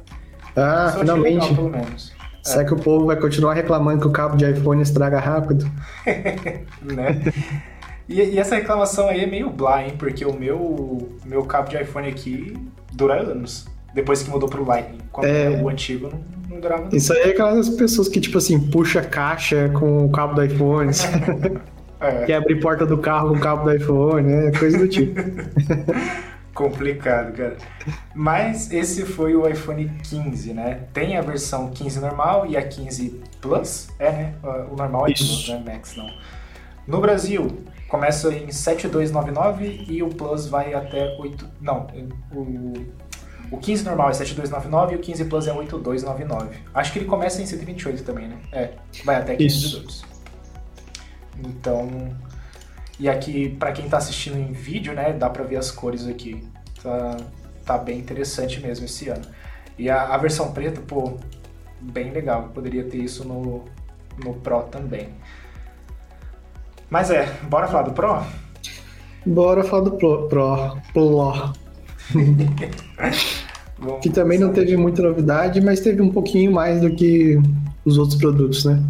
Speaker 1: Ah, finalmente. Legal, pelo menos. Será que o povo vai continuar reclamando que o cabo de iPhone estraga rápido?
Speaker 2: né? E, e, essa reclamação aí é meio blá, hein? Porque o meu, meu cabo de iPhone aqui dura anos. Depois que mudou pro Lightning. Quando é... o antigo não, não durava.
Speaker 1: Isso aí é aquelas pessoas que, tipo assim, puxa caixa com o cabo do iPhone. é. que abre porta do carro com o cabo do iPhone, né? Coisa do tipo.
Speaker 2: complicado, cara. Mas esse foi o iPhone 15, né? Tem a versão 15 normal e a 15 Plus. É, né? O normal é Isso. Plus, né? Max não. No Brasil, começa em 7299 e o Plus vai até 8. Não, o, o 15 normal é 7299 e o 15 Plus é 8299. Acho que ele começa em 128 também, né? É, vai até 512. Então, e aqui, para quem tá assistindo em vídeo, né, dá para ver as cores aqui. Tá, tá bem interessante mesmo esse ano. E a, a versão preta, pô, bem legal. Poderia ter isso no, no Pro também. Mas é, bora falar do Pro?
Speaker 1: Bora falar do Pro. Pro. Pro. que também não teve muita novidade, mas teve um pouquinho mais do que os outros produtos, né?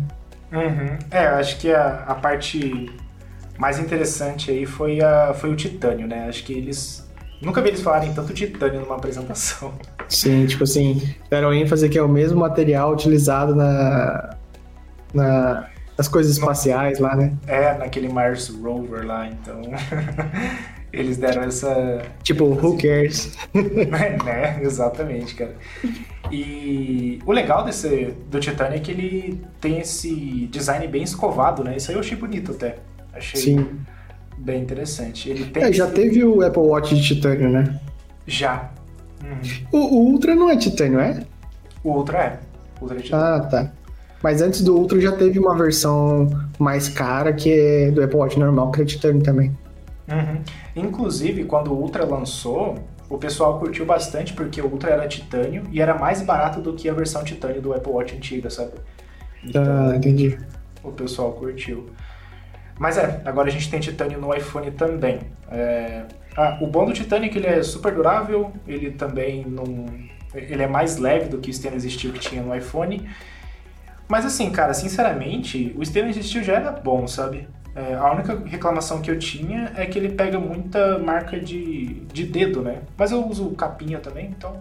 Speaker 2: Uhum. É, acho que a, a parte mais interessante aí foi, a, foi o titânio, né? Acho que eles. Nunca vi eles falarem tanto titânio numa apresentação.
Speaker 1: Sim, tipo assim, deram ênfase que é o mesmo material utilizado na. na nas coisas espaciais lá, né?
Speaker 2: É, naquele Mars Rover lá, então. eles deram essa.
Speaker 1: Tipo, who cares?
Speaker 2: né, exatamente, cara. E o legal desse do Titânio é que ele tem esse design bem escovado, né? Isso aí eu achei bonito até. Achei Sim. bem interessante. Ele tem
Speaker 1: é, já teve o Apple Watch de titânio, né?
Speaker 2: Já.
Speaker 1: Uhum. O, o, Ultra não é titânio, é?
Speaker 2: O Ultra é. Ultra é
Speaker 1: titânio. Ah, tá. Mas antes do Ultra já teve uma versão mais cara que é do Apple Watch normal, que é titânio também.
Speaker 2: Uhum. Inclusive, quando o Ultra lançou, o pessoal curtiu bastante porque o Ultra era titânio e era mais barato do que a versão titânio do Apple Watch antiga, sabe?
Speaker 1: Então, ah, entendi.
Speaker 2: O pessoal curtiu. Mas é, agora a gente tem titânio no iPhone também. É... Ah, o bom do titânio é que ele é super durável, ele também não. Ele é mais leve do que o stainless steel que tinha no iPhone. Mas assim, cara, sinceramente, o stainless steel já era bom, sabe? É, a única reclamação que eu tinha é que ele pega muita marca de, de dedo, né? Mas eu uso capinha também, então.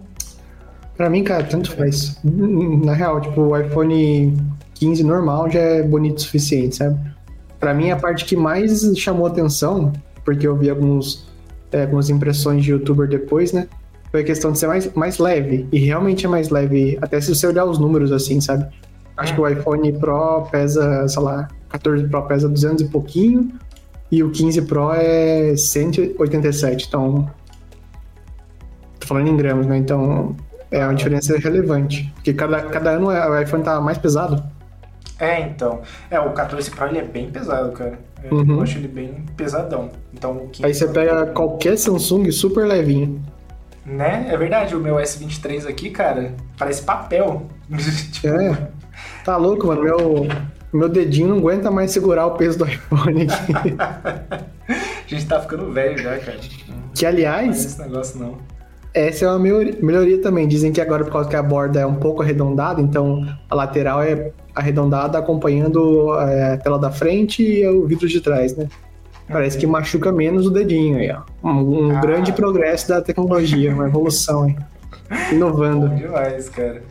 Speaker 1: Pra mim, cara, tanto faz. Na real, tipo, o iPhone 15 normal já é bonito o suficiente, sabe? Para mim, a parte que mais chamou atenção, porque eu vi alguns, é, algumas impressões de youtuber depois, né? Foi a questão de ser mais, mais leve. E realmente é mais leve, até se você olhar os números assim, sabe? Acho que o iPhone Pro pesa, sei lá, 14 Pro pesa 200 e pouquinho, e o 15 Pro é 187. Então. Tô falando em gramas, né? Então é uma diferença relevante. Porque cada, cada ano o iPhone tá mais pesado.
Speaker 2: É, então. É, o 14 Pro ele é bem pesado, cara. Eu,
Speaker 1: Uhum.
Speaker 2: acho ele bem pesadão. Então o 15
Speaker 1: Aí você pega qualquer Samsung super levinho.
Speaker 2: Né? É verdade, o meu S23 aqui, cara, parece papel. tipo,
Speaker 1: É. Tá louco, mano. Meu, meu dedinho não aguenta mais segurar o peso do iPhone aqui.
Speaker 2: a gente tá ficando velho já, cara.
Speaker 1: Que, aliás,
Speaker 2: esse negócio não.
Speaker 1: essa é uma melhori- melhoria também. Dizem que agora, por causa que a borda é um pouco arredondada, então a lateral é arredondada acompanhando é, a tela da frente e o vidro de trás, né? Parece que machuca menos o dedinho aí, ó. Um, um
Speaker 2: Ah.
Speaker 1: grande progresso da tecnologia, uma evolução, hein? Inovando.
Speaker 2: Bom demais, cara.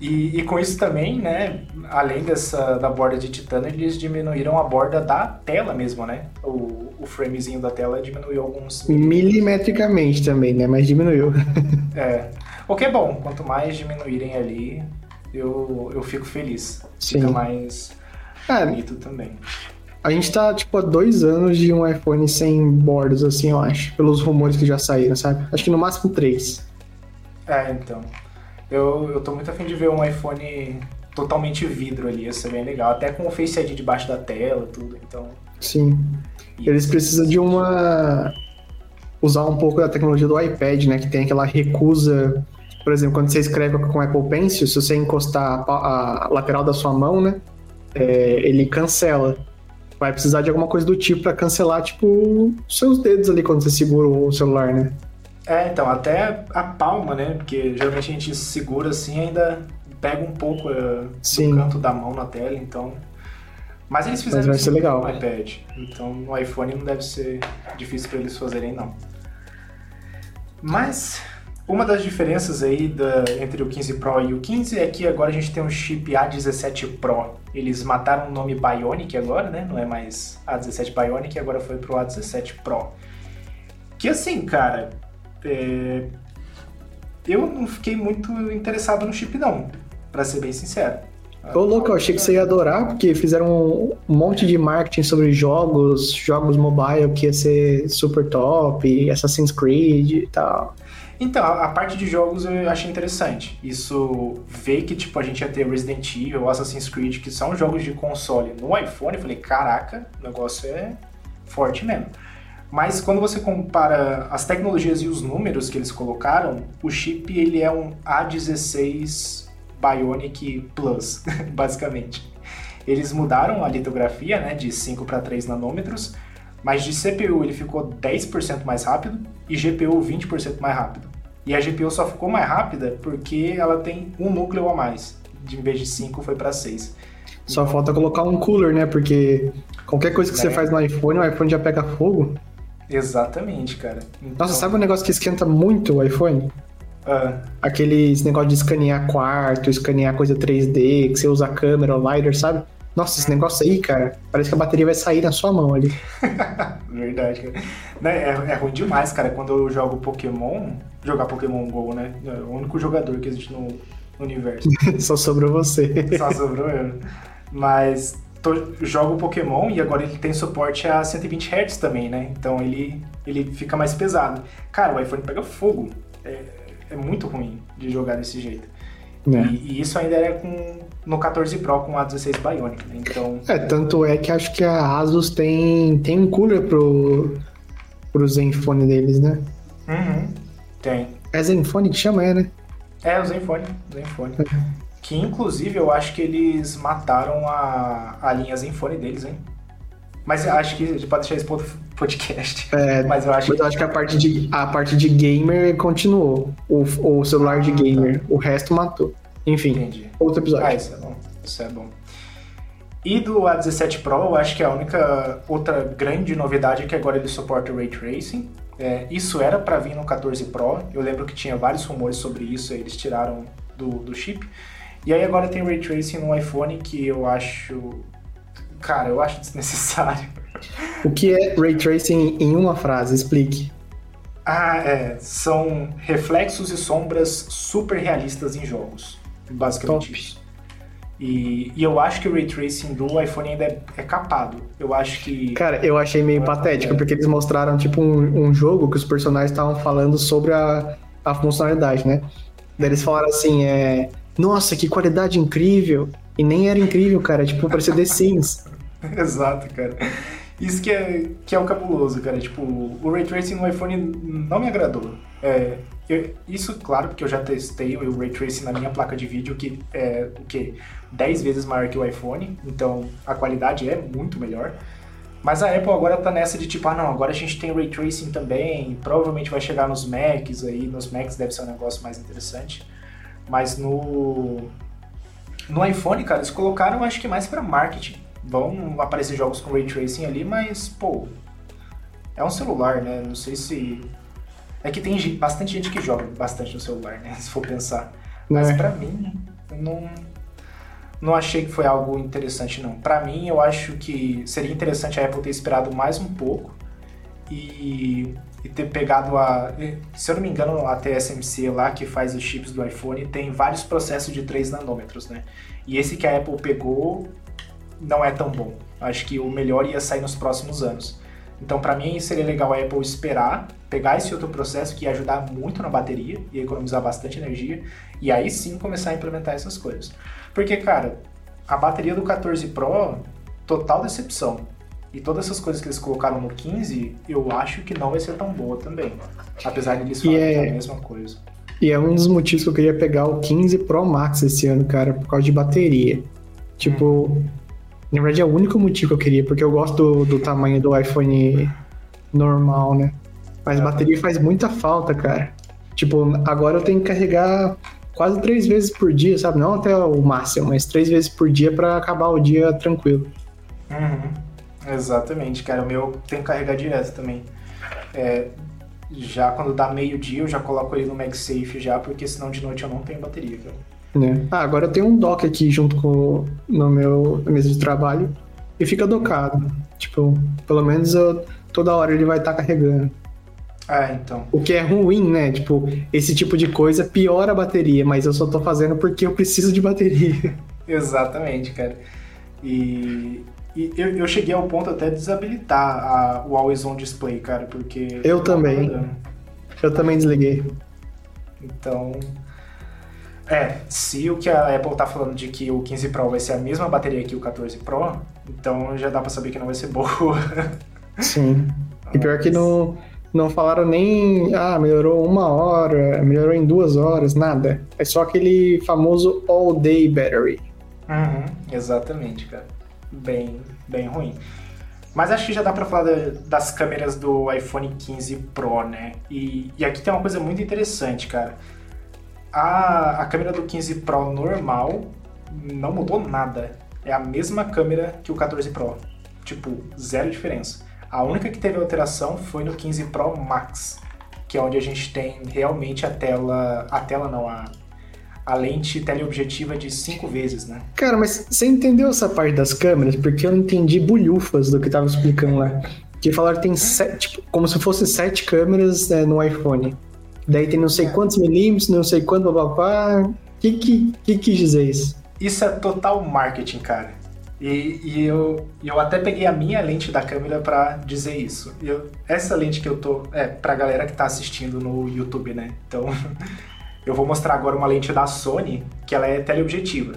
Speaker 2: E, e com isso também, né, além dessa da borda de titânio, eles diminuíram a borda da tela mesmo, né? O, o framezinho da tela diminuiu alguns
Speaker 1: Milimetricamente também, né? Mas diminuiu.
Speaker 2: É. O que é bom, quanto mais diminuírem ali, eu, eu fico feliz.
Speaker 1: Sim.
Speaker 2: Fica mais
Speaker 1: É,
Speaker 2: bonito também.
Speaker 1: a gente tá, tipo, há dois anos de um iPhone sem bordas, assim, eu acho. Pelos rumores que já saíram, sabe? Acho que no máximo três.
Speaker 2: É, então. Eu, eu tô muito afim de ver um iPhone totalmente vidro ali, ia ser bem legal. Até com o Face ID debaixo da tela, tudo. Então.
Speaker 1: Sim. Eles precisam de uma. usar um pouco da tecnologia do iPad, né? Que tem aquela recusa. Por exemplo, quando você escreve com Apple Pencil, se você encostar a, a lateral da sua mão, né? é, ele cancela. Vai precisar de alguma coisa do tipo pra cancelar, tipo, seus dedos ali quando você segura o celular, né?
Speaker 2: É, então, até a palma, né? Porque geralmente a gente segura assim e ainda pega um pouco
Speaker 1: Sim.
Speaker 2: do canto da mão na tela, então. Mas eles fizeram
Speaker 1: Mas vai ser legal.
Speaker 2: no iPad. Então no iPhone não deve ser difícil para eles fazerem, não. Mas uma das diferenças aí da- entre o 15 Pro e o 15 é que agora a gente tem um chip A17 Pro. Eles mataram o nome Bionic agora, né? Não é mais A17 Bionic, agora foi pro A17 Pro. Que assim, cara, é, eu não fiquei muito interessado no chip não, pra ser bem sincero.
Speaker 1: Ô, louco, eu achei que você ia adorar, porque fizeram um monte de marketing sobre jogos, jogos mobile que ia ser super top, Assassin's Creed e tal.
Speaker 2: Então, a a parte de jogos eu achei interessante. Isso ver que tipo a gente ia ter Resident Evil, Assassin's Creed, que são jogos de console no iPhone, eu falei, caraca, o negócio é forte mesmo. Mas quando você compara as tecnologias e os números que eles colocaram, o chip ele é um A16 Bionic Plus, basicamente. Eles mudaram a litografia, né, de 5 para 3 nanômetros, mas de CPU ele ficou 10% mais rápido e GPU 20% mais rápido. E a GPU só ficou mais rápida porque ela tem um núcleo a mais. De, em vez de 5 foi para 6.
Speaker 1: Só falta colocar um cooler, né? Porque qualquer coisa que você
Speaker 2: É.
Speaker 1: faz no iPhone, o iPhone já pega fogo.
Speaker 2: Exatamente, cara. Então,
Speaker 1: Nossa, sabe um negócio que esquenta muito o iPhone?
Speaker 2: ah,
Speaker 1: Aqueles negócio de escanear quarto, escanear coisa 3D, que você usa a câmera, o LiDAR, sabe? Nossa, esse negócio aí, cara, parece que a bateria vai sair na sua mão ali.
Speaker 2: verdade, cara. Né, É, é ruim demais, cara, quando eu jogo Pokémon, jogar Pokémon GO, né? É o único jogador que existe no, no universo.
Speaker 1: Só sobrou você.
Speaker 2: Só sobrou eu. Mas tô- jogo Pokémon e agora ele tem suporte a 120 Hz também, né? Então ele, ele fica mais pesado. Cara, o iPhone pega fogo. É, é muito ruim de jogar desse jeito.
Speaker 1: né?
Speaker 2: E, e isso ainda é com no 14 Pro com a 16 Bionic, né? Então,
Speaker 1: É, tanto é que acho que a Asus tem, tem um cooler pro, pro Zenfone deles, né?
Speaker 2: uhum, tem.
Speaker 1: É Zenfone que chama, é, né?
Speaker 2: É, o Zenfone, Zenfone. Que inclusive eu acho que eles mataram a, a linha Zenfone deles, hein? Mas eu acho que a gente pode deixar isso pro outro podcast.
Speaker 1: É,
Speaker 2: Mas eu acho
Speaker 1: Mas eu acho que a parte de, a parte de gamer continuou. O, o celular de
Speaker 2: Ah, tá.
Speaker 1: gamer. O resto matou. Enfim,
Speaker 2: Entendi.
Speaker 1: outro episódio.
Speaker 2: Ah, isso é bom. Isso é bom. E do A17 Pro, eu acho que a única outra grande novidade é que agora ele suporta o Ray Tracing. É, isso era para vir no 14 Pro. Eu lembro que tinha vários rumores sobre isso, aí eles tiraram do, do chip. E aí agora tem Ray Tracing no iPhone que eu acho. Cara, eu acho desnecessário.
Speaker 1: O que é Ray Tracing em uma frase? Explique.
Speaker 2: Ah, é. São reflexos e sombras super realistas em jogos. Basicamente
Speaker 1: Top.
Speaker 2: isso. E, e eu acho que o Ray Tracing do iPhone ainda é, é capado. Eu acho que.
Speaker 1: Cara, eu achei meio
Speaker 2: Ah,
Speaker 1: patético,
Speaker 2: é.
Speaker 1: porque eles mostraram, tipo, um, um jogo que os personagens estavam falando sobre a, a funcionalidade, né? Daí eles falaram assim, é... Nossa, que qualidade incrível! E nem era incrível, cara. Tipo, parecia The Sims.
Speaker 2: Exato, cara. Isso que é, que é o cabuloso, cara. Tipo, o Ray Tracing no iPhone não me agradou. É, eu, isso, claro, porque eu já testei o Ray Tracing na minha placa de vídeo, que é o que 10 vezes maior que o iPhone, então a qualidade é muito melhor. Mas a Apple agora tá nessa de tipo, ah não, agora a gente tem Ray Tracing também, provavelmente vai chegar nos Macs aí, nos Macs deve ser um negócio mais interessante. Mas no no iPhone, cara, eles colocaram acho que mais para marketing. Vão aparecer jogos com Ray Tracing ali, mas pô, é um celular, né? Não sei se é que tem bastante gente que joga bastante no celular, né? Se for pensar. Mas é. para mim, não não achei que foi algo interessante, não. Para mim, eu acho que seria interessante a Apple ter esperado mais um pouco e, e, ter pegado a. Se eu não me engano, a TSMC lá, que faz os chips do iPhone, tem vários processos de 3 nanômetros, né? E esse que a Apple pegou não é tão bom. Acho que o melhor ia sair nos próximos anos. Então, para mim, seria legal a Apple esperar, pegar esse outro processo que ia ajudar muito na bateria e economizar bastante energia, e aí sim começar a implementar essas coisas. Porque, cara, a bateria do 14 Pro, total decepção. E todas essas coisas que eles colocaram no 15, eu acho que não vai ser tão boa também. Apesar de eles falarem é... a mesma coisa.
Speaker 1: E é um dos motivos que eu queria pegar o 15 Pro Max esse ano, cara, por causa de bateria. Tipo, hum. na verdade é o único motivo que eu queria, porque eu gosto do, do tamanho do iPhone normal, né? Mas é. bateria faz muita falta, cara. Tipo, agora eu tenho que carregar quase três vezes por dia, sabe? Não até o máximo, mas três vezes por dia para acabar o dia tranquilo.
Speaker 2: Uhum. Exatamente, cara. O meu tem que carregar direto também. É, já quando dá meio-dia, eu já coloco ele no MagSafe já, porque senão de noite eu não tenho bateria, cara.
Speaker 1: É. Ah, agora eu tenho um dock aqui junto com no meu mesa de trabalho e fica docado. Tipo, pelo menos eu, toda hora ele vai estar tá carregando.
Speaker 2: Ah, então.
Speaker 1: O que é ruim, né? Tipo, esse tipo de coisa piora a bateria, mas eu só tô fazendo porque eu preciso de bateria.
Speaker 2: Exatamente, cara. E, e eu, eu, cheguei ao ponto até de desabilitar a, o Always On Display, cara, porque.
Speaker 1: Eu também. Eu também desliguei.
Speaker 2: Então. É, se o que a Apple tá falando de que o 15 Pro vai ser a mesma bateria que o 14 Pro, então já dá pra saber que não vai ser boa.
Speaker 1: Sim. E pior que no, não falaram nem, ah, melhorou uma hora, melhorou em duas horas, nada. É só aquele famoso all day battery.
Speaker 2: Uhum, exatamente, cara. Bem, bem ruim. Mas acho que já dá pra falar das câmeras do iPhone 15 Pro, né? E, e aqui tem uma coisa muito interessante, cara. A, a câmera do 15 Pro normal não mudou nada. É a mesma câmera que o 14 Pro. Tipo, zero diferença. A única que teve alteração foi no 15 Pro Max, que é onde a gente tem realmente a tela, a tela não, a, a lente teleobjetiva de cinco vezes, né?
Speaker 1: Cara, mas você entendeu essa parte das câmeras? Porque eu não entendi bulhufas do que tava explicando lá. Que falaram que tem sete, tipo, como se fosse sete câmeras né, no iPhone. Daí tem não sei é. quantos milímetros, não sei quanto, blá. O que, que, que quis dizer isso?
Speaker 2: Isso é total marketing, cara. E, e eu, eu até peguei a minha lente da câmera para dizer isso. Eu, essa lente que eu tô. É, pra galera que tá assistindo no YouTube, né? Então, eu vou mostrar agora uma lente da Sony, que ela é teleobjetiva.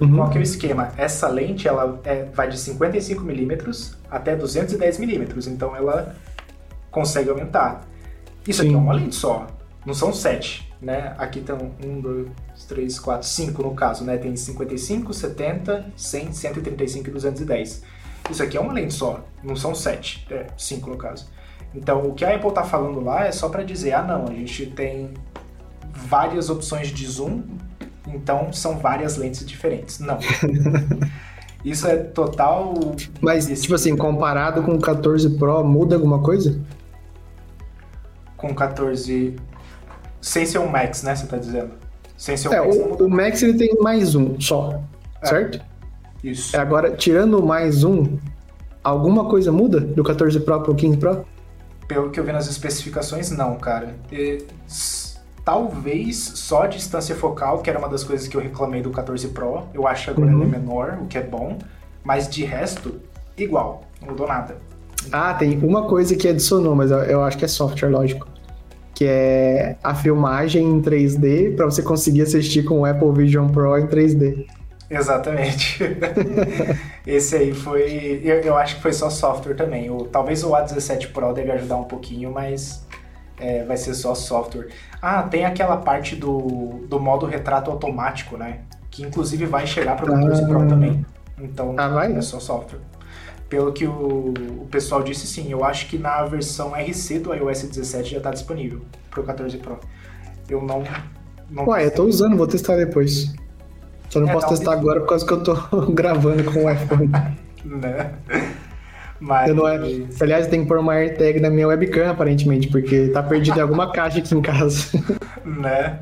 Speaker 2: Uhum. Qual que é o esquema? Essa lente ela é, vai de 55mm até 210mm, então ela consegue aumentar. Isso Sim. aqui é uma lente só, não são sete né? Aqui estão 1, 2, 3, 4, 5 no caso, né? Tem 55, 70, 100, 135 e 210. Isso aqui é uma lente só, não são 7, é 5 no caso. Então, o que a Apple está falando lá é só para dizer, ah não, a gente tem várias opções de zoom, então são várias lentes diferentes. Não. Isso é total.
Speaker 1: Mas, tipo assim, comparado com o 14 Pro, muda alguma coisa?
Speaker 2: Com o 14 sem ser um Max, né? Você tá dizendo? Sem ser
Speaker 1: um é, Max. O, o, Max ele tem mais um só, é. certo?
Speaker 2: Isso.
Speaker 1: É, agora, tirando mais um, alguma coisa muda do 14 Pro pro 15 Pro?
Speaker 2: Pelo que eu vi nas especificações, não, cara. E, talvez só a distância focal, que era uma das coisas que eu reclamei do 14 Pro. Eu acho que agora uhum. ele é menor, o que é bom. Mas de resto, igual. Não mudou nada.
Speaker 1: Ah, tem uma coisa que adicionou, mas eu, eu acho que é software, lógico que é a filmagem em 3D para você conseguir assistir com o Apple Vision Pro em 3D.
Speaker 2: Exatamente. Esse aí foi. Eu, eu, acho que foi só software também. O, talvez o A17 Pro deve ajudar um pouquinho, mas é, vai ser só software. Ah, tem aquela parte do, do modo retrato automático, né? Que inclusive vai chegar para o 14 Pro também. Então
Speaker 1: ah, vai?
Speaker 2: é só software. Pelo que o, o pessoal disse, sim. Eu acho que na versão RC do iOS 17 já está disponível para o 14 Pro. Eu não. não
Speaker 1: Ué, eu tô usando, vou testar depois. Só não é, posso testar agora por causa que eu tô gravando com o iPhone.
Speaker 2: né? Mas...
Speaker 1: Eu não é... Aliás, tem que pôr uma AirTag na minha webcam, aparentemente, porque tá perdido em alguma caixa aqui em casa.
Speaker 2: né?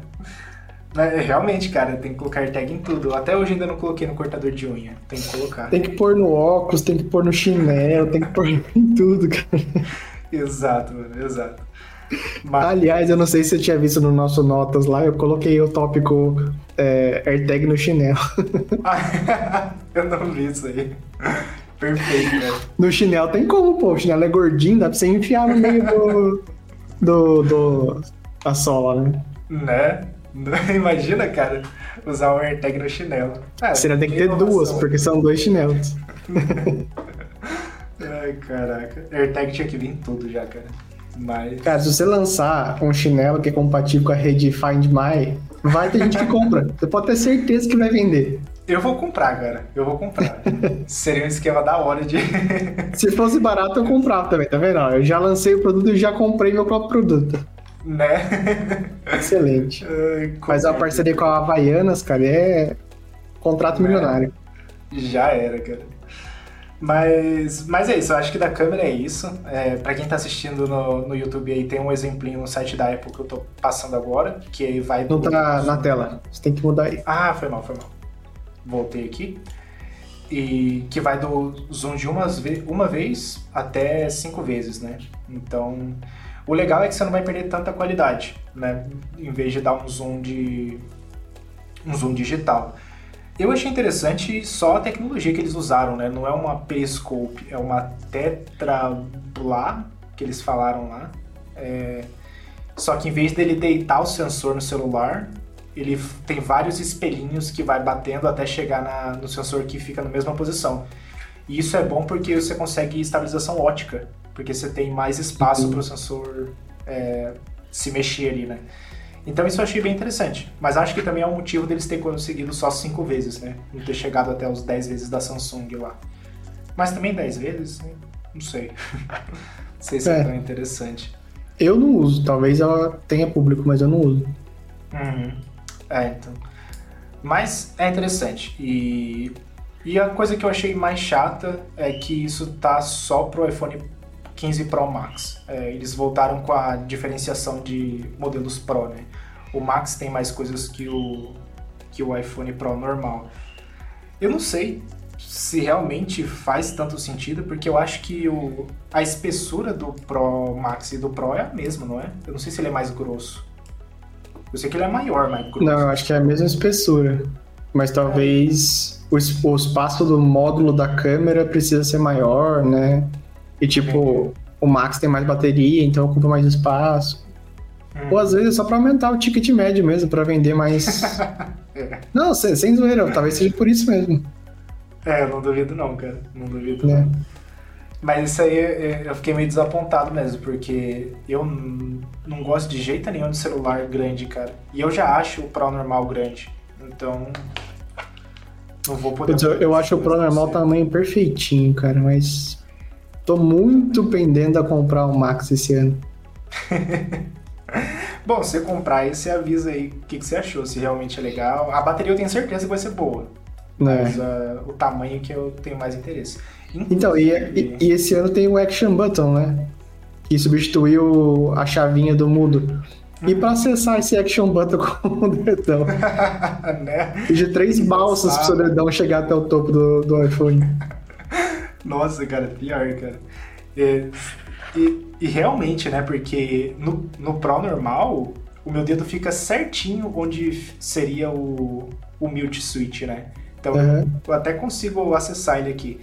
Speaker 2: Mas, realmente, cara, tem que colocar AirTag em tudo. Até hoje ainda não coloquei no cortador de unha. Tem que colocar.
Speaker 1: Tem que pôr no óculos, tem que pôr no chinelo, tem que pôr em tudo, cara.
Speaker 2: Exato, mano, exato.
Speaker 1: Mas... Aliás, eu não sei se você tinha visto no nosso Notas lá, eu coloquei o tópico é, AirTag no chinelo.
Speaker 2: eu não vi isso aí. Perfeito, cara.
Speaker 1: No chinelo tem como, pô. O chinelo é gordinho, dá pra você enfiar no meio do. do. do a sola, né?
Speaker 2: Né? Imagina, cara, usar um AirTag no chinelo.
Speaker 1: Ah, Você tem que ter duas, porque são dois chinelos.
Speaker 2: Ai, caraca. AirTag tinha que vir em tudo já, cara. Mas...
Speaker 1: Cara, se você lançar um chinelo que é compatível com a rede Find My, vai ter gente que compra. Você pode ter certeza que vai vender.
Speaker 2: Eu vou comprar, cara. Eu vou comprar. Seria um esquema da hora de.
Speaker 1: se fosse barato, eu comprava também, tá vendo? Eu já lancei o produto e já comprei meu próprio produto.
Speaker 2: Né?
Speaker 1: Excelente. Ai, Mas a parceria com a Havaianas, cara, é contrato né? milionário.
Speaker 2: Já era, cara. Mas, mas é isso, eu acho que da câmera é isso. É, para quem tá assistindo no, no YouTube aí, tem um exemplinho no site da Apple que eu tô passando agora, que aí vai...
Speaker 1: Não tá na tela, você tem que mudar aí.
Speaker 2: Ah, foi mal, foi mal. Voltei aqui. E que vai do zoom de uma, uma vez até cinco vezes, né? Então, o legal é que você não vai perder tanta qualidade, né? Em vez de dar um zoom de... um zoom digital. Eu achei interessante só a tecnologia que eles usaram, né? Não é uma periscope, é uma tetrabla que eles falaram lá. É... Só que em vez dele deitar o sensor no celular, ele tem vários espelhinhos que vai batendo até chegar na, no sensor que fica na mesma posição. E isso é bom porque você consegue estabilização ótica, porque você tem mais espaço uhum. para o sensor é, se mexer ali, né? Então isso eu achei bem interessante. Mas acho que também é um motivo deles ter conseguido só cinco vezes, né? Não ter chegado até os 10 vezes da Samsung lá. Mas também 10 vezes, né? não sei. não sei se é. é tão interessante.
Speaker 1: Eu não uso, talvez ela tenha público, mas eu não uso.
Speaker 2: Uhum. É, então. Mas é interessante. E, e a coisa que eu achei mais chata é que isso tá só pro iPhone 15 Pro Max. É, eles voltaram com a diferenciação de modelos Pro, né? O Max tem mais coisas que o, que o iPhone Pro normal. Eu não sei se realmente faz tanto sentido, porque eu acho que o, a espessura do Pro Max e do Pro é a mesma, não é? Eu não sei se ele é mais grosso. Eu sei que ele é maior, mas.
Speaker 1: Não, eu acho que é a mesma espessura. Mas talvez é. o, o espaço do módulo da câmera precisa ser maior, né? E tipo, o Max tem mais bateria, então ocupa mais espaço. Hum. Ou às vezes é só pra aumentar o ticket médio mesmo, pra vender mais. é. Não, sem, sem zoeira, talvez seja por isso mesmo.
Speaker 2: É, não duvido não, cara. Não duvido é. não. Mas isso aí eu fiquei meio desapontado mesmo, porque eu não gosto de jeito nenhum de celular grande, cara. E eu já acho o Pro normal grande. Então. Não vou poder.
Speaker 1: Eu, eu acho o Pro normal tamanho perfeitinho, cara, mas Tô muito pendendo a comprar um Max esse ano.
Speaker 2: Bom, se você comprar aí, você avisa aí o que, que, você achou, se realmente é legal. A bateria eu tenho certeza que vai ser boa. É. Mas uh, o tamanho que eu tenho mais interesse.
Speaker 1: Então, e, e, e, esse ano tem o Action Button, né? Que substituiu a chavinha do mudo. E para acessar esse Action Button com o dedão? né? de três balsas para o seu dedão chegar até o topo do, do iPhone.
Speaker 2: Nossa, cara, pior, cara. É, e, e, realmente, né? Porque no, no Pro normal, o meu dedo fica certinho onde seria o, o mute switch, né? Então uhum. eu até consigo acessar ele aqui.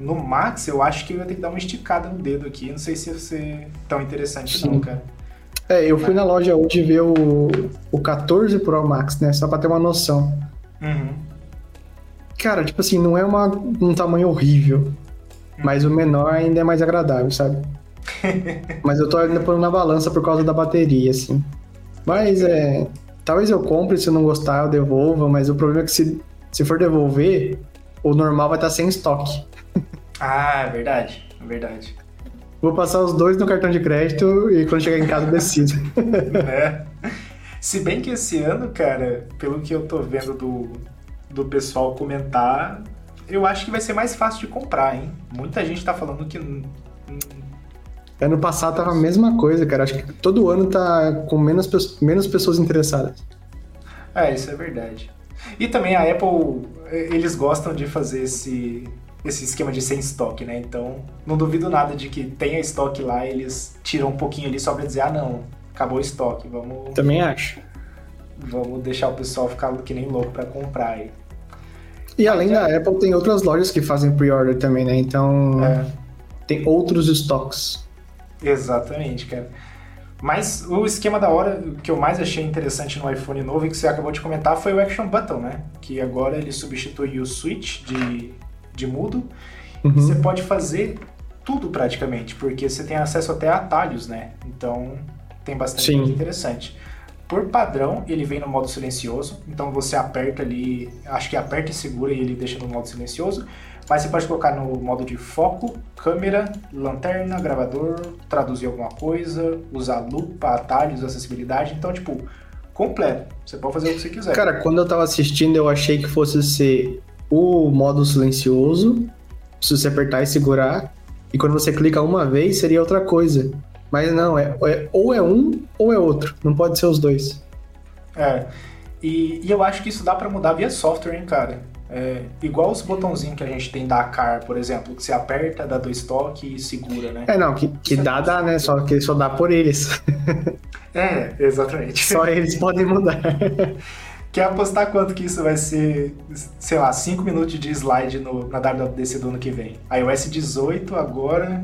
Speaker 2: No Max, eu acho que eu vou ter que dar uma esticada no dedo aqui. Não sei se vai ser tão interessante, Sim. não, cara.
Speaker 1: É, eu fui na loja hoje ver o, o 14 Pro Max, né? Só pra ter uma noção.
Speaker 2: Uhum.
Speaker 1: Cara, tipo assim, não é uma, um tamanho horrível. Mas o menor ainda é mais agradável, sabe? mas eu tô ainda pondo na balança por causa da bateria, assim. Mas é. Talvez eu compre, se eu não gostar, eu devolva, mas o problema é que se, se for devolver, o normal vai estar sem estoque.
Speaker 2: ah, é verdade, é verdade.
Speaker 1: Vou passar os dois no cartão de crédito e quando chegar em casa decido.
Speaker 2: é. Se bem que esse ano, cara, pelo que eu tô vendo do, do pessoal comentar, eu acho que vai ser mais fácil de comprar, hein? Muita gente tá falando que.
Speaker 1: Ano passado tava a mesma coisa, cara. Acho que todo ano tá com menos, menos pessoas interessadas.
Speaker 2: É, isso é verdade. E também a Apple, eles gostam de fazer esse, esse esquema de sem estoque, né? Então, não duvido nada de que tenha estoque lá, eles tiram um pouquinho ali só pra dizer, ah, não, acabou o estoque, vamos...
Speaker 1: Também acho.
Speaker 2: Vamos deixar o pessoal ficar que nem louco para comprar aí.
Speaker 1: E além da Apple, tem outras lojas que fazem pre-order também, né? Então, é. tem outros estoques.
Speaker 2: Exatamente, cara. Mas o esquema da hora que eu mais achei interessante no iPhone novo e que você acabou de comentar foi o Action Button, né? Que agora ele substitui o switch de, de mudo. Uhum. E você pode fazer tudo praticamente, porque você tem acesso até a atalhos, né? Então tem bastante Sim. coisa interessante. Por padrão, ele vem no modo silencioso, então você aperta ali, acho que aperta e segura e ele deixa no modo silencioso. Mas você pode colocar no modo de foco, câmera, lanterna, gravador, traduzir alguma coisa, usar lupa, atalhos, acessibilidade. Então, tipo, completo. Você pode fazer o que você quiser.
Speaker 1: Cara, quando eu tava assistindo, eu achei que fosse ser o modo silencioso, se você apertar e segurar, e quando você clica uma vez, seria outra coisa. Mas não, é, é, ou é um ou é outro. Não pode ser os dois.
Speaker 2: É. E, e eu acho que isso dá para mudar via software, hein, cara? É, igual os botãozinhos que a gente tem da car, por exemplo, que você aperta, dá dois toques e segura, né?
Speaker 1: É, não, que, que dá, dá, né? Só que só dá por eles.
Speaker 2: é, exatamente.
Speaker 1: Só eles podem mudar.
Speaker 2: Quer apostar quanto que isso vai ser, sei lá, 5 minutos de slide no, na WWDC do ano que vem? A iOS 18 agora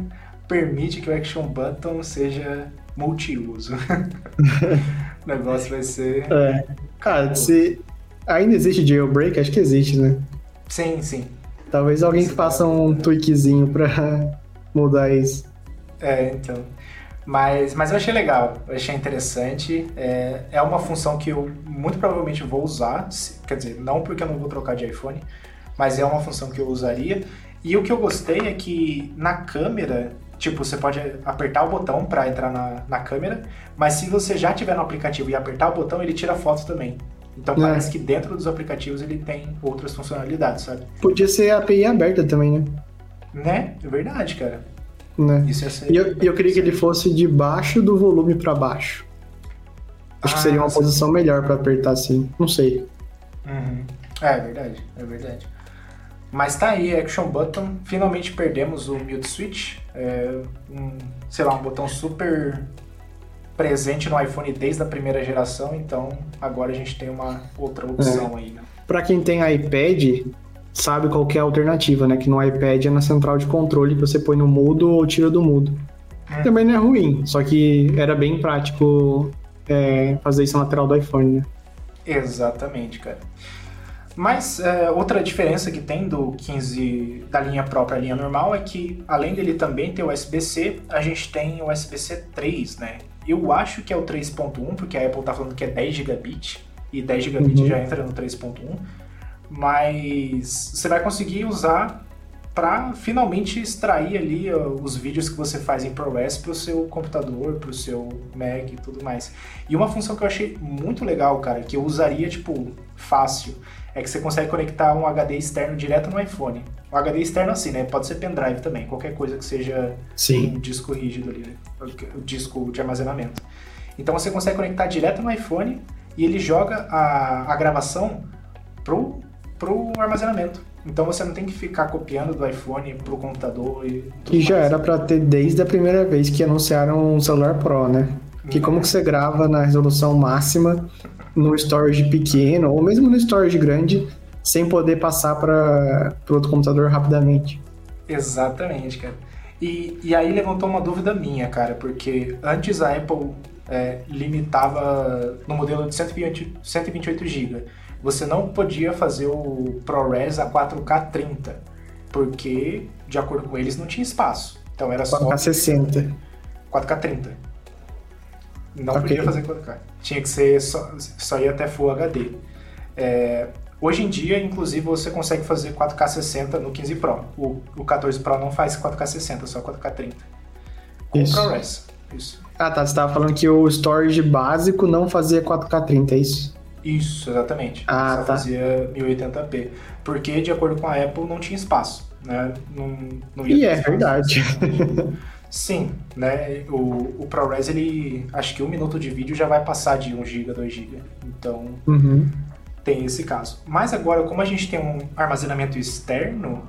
Speaker 2: permite que o Action Button seja multiuso. o negócio vai ser.
Speaker 1: É. Cara, se ainda existe jailbreak, acho que existe, né?
Speaker 2: Sim, sim.
Speaker 1: Talvez alguém faça um tweakzinho pra mudar isso.
Speaker 2: É, então. Mas, mas eu achei legal, eu achei interessante. É, é uma função que eu muito provavelmente vou usar. Quer dizer, não porque eu não vou trocar de iPhone, mas é uma função que eu usaria. E o que eu gostei é que na câmera Tipo, você pode apertar o botão para entrar na, na câmera, mas se você já tiver no aplicativo e apertar o botão, ele tira fotos também. Então é. parece que dentro dos aplicativos ele tem outras funcionalidades, sabe?
Speaker 1: Podia ser API aberta também, né?
Speaker 2: Né? É verdade, cara.
Speaker 1: Né? Isso ia ser... E eu, eu queria que ele fosse de baixo do volume para baixo. Acho ah, que seria uma sim. posição melhor para apertar assim. Não sei.
Speaker 2: Uhum. É, é verdade, é verdade. Mas tá aí, Action Button. Finalmente perdemos o Mute Switch. É um, sei lá, um botão super presente no iPhone desde a primeira geração, então agora a gente tem uma outra opção é. aí, né?
Speaker 1: Pra quem tem iPad, sabe qual é a alternativa, né? Que no iPad é na central de controle que você põe no mudo ou tira do mudo. Hum. Também não é ruim, só que era bem prático é, fazer isso na lateral do iPhone, né?
Speaker 2: Exatamente, cara. Mas é, outra diferença que tem do 15 da linha própria à linha normal é que além dele também ter USB-C, a gente tem o USB-C 3, né? Eu acho que é o 3.1, porque a Apple tá falando que é 10 gigabit e 10 gigabit uhum. já entra no 3.1, mas você vai conseguir usar para finalmente extrair ali os vídeos que você faz em ProRes para o seu computador, para o seu Mac e tudo mais. E uma função que eu achei muito legal, cara, que eu usaria tipo fácil, é que você consegue conectar um HD externo direto no iPhone. O HD externo assim, né? Pode ser pendrive também, qualquer coisa que seja
Speaker 1: Sim.
Speaker 2: um disco rígido ali, né? o disco de armazenamento. Então você consegue conectar direto no iPhone e ele joga a, a gravação pro, pro armazenamento. Então você não tem que ficar copiando do iPhone pro computador e.
Speaker 1: Que já era para ter desde a primeira vez que anunciaram um celular Pro, né? Que como que você grava na resolução máxima no storage pequeno ou mesmo no storage grande sem poder passar para outro computador rapidamente.
Speaker 2: Exatamente, cara. E, e aí levantou uma dúvida minha, cara, porque antes a Apple é, limitava no modelo de 128, 128 GB. você não podia fazer o ProRes a 4K 30, porque, de acordo com eles, não tinha espaço. Então era só.
Speaker 1: 4K 60.
Speaker 2: 4K 30. Não
Speaker 1: Ok.
Speaker 2: podia fazer 4K. Tinha que ser só, só ir até Full HD. É, hoje em dia, inclusive, você consegue fazer 4K 60 no 15 Pro. O, o 14 Pro não faz 4K 60, só 4K 30. Com
Speaker 1: Isso.
Speaker 2: ProRes. Isso.
Speaker 1: Ah, tá. Você tava falando que o storage básico não fazia 4K 30, é isso?
Speaker 2: Isso, exatamente.
Speaker 1: Ah,
Speaker 2: Só
Speaker 1: tá.
Speaker 2: fazia 1080p. Porque, de acordo com a Apple, não tinha espaço. Né? Não, não ia
Speaker 1: E
Speaker 2: ter
Speaker 1: é
Speaker 2: espaço.
Speaker 1: verdade.
Speaker 2: Sim, né? O, o ProRes, ele. Acho que um minuto de vídeo já vai passar de 1 GB, 2 GB. Então,
Speaker 1: Uhum.
Speaker 2: tem esse caso. Mas agora, como a gente tem um armazenamento externo,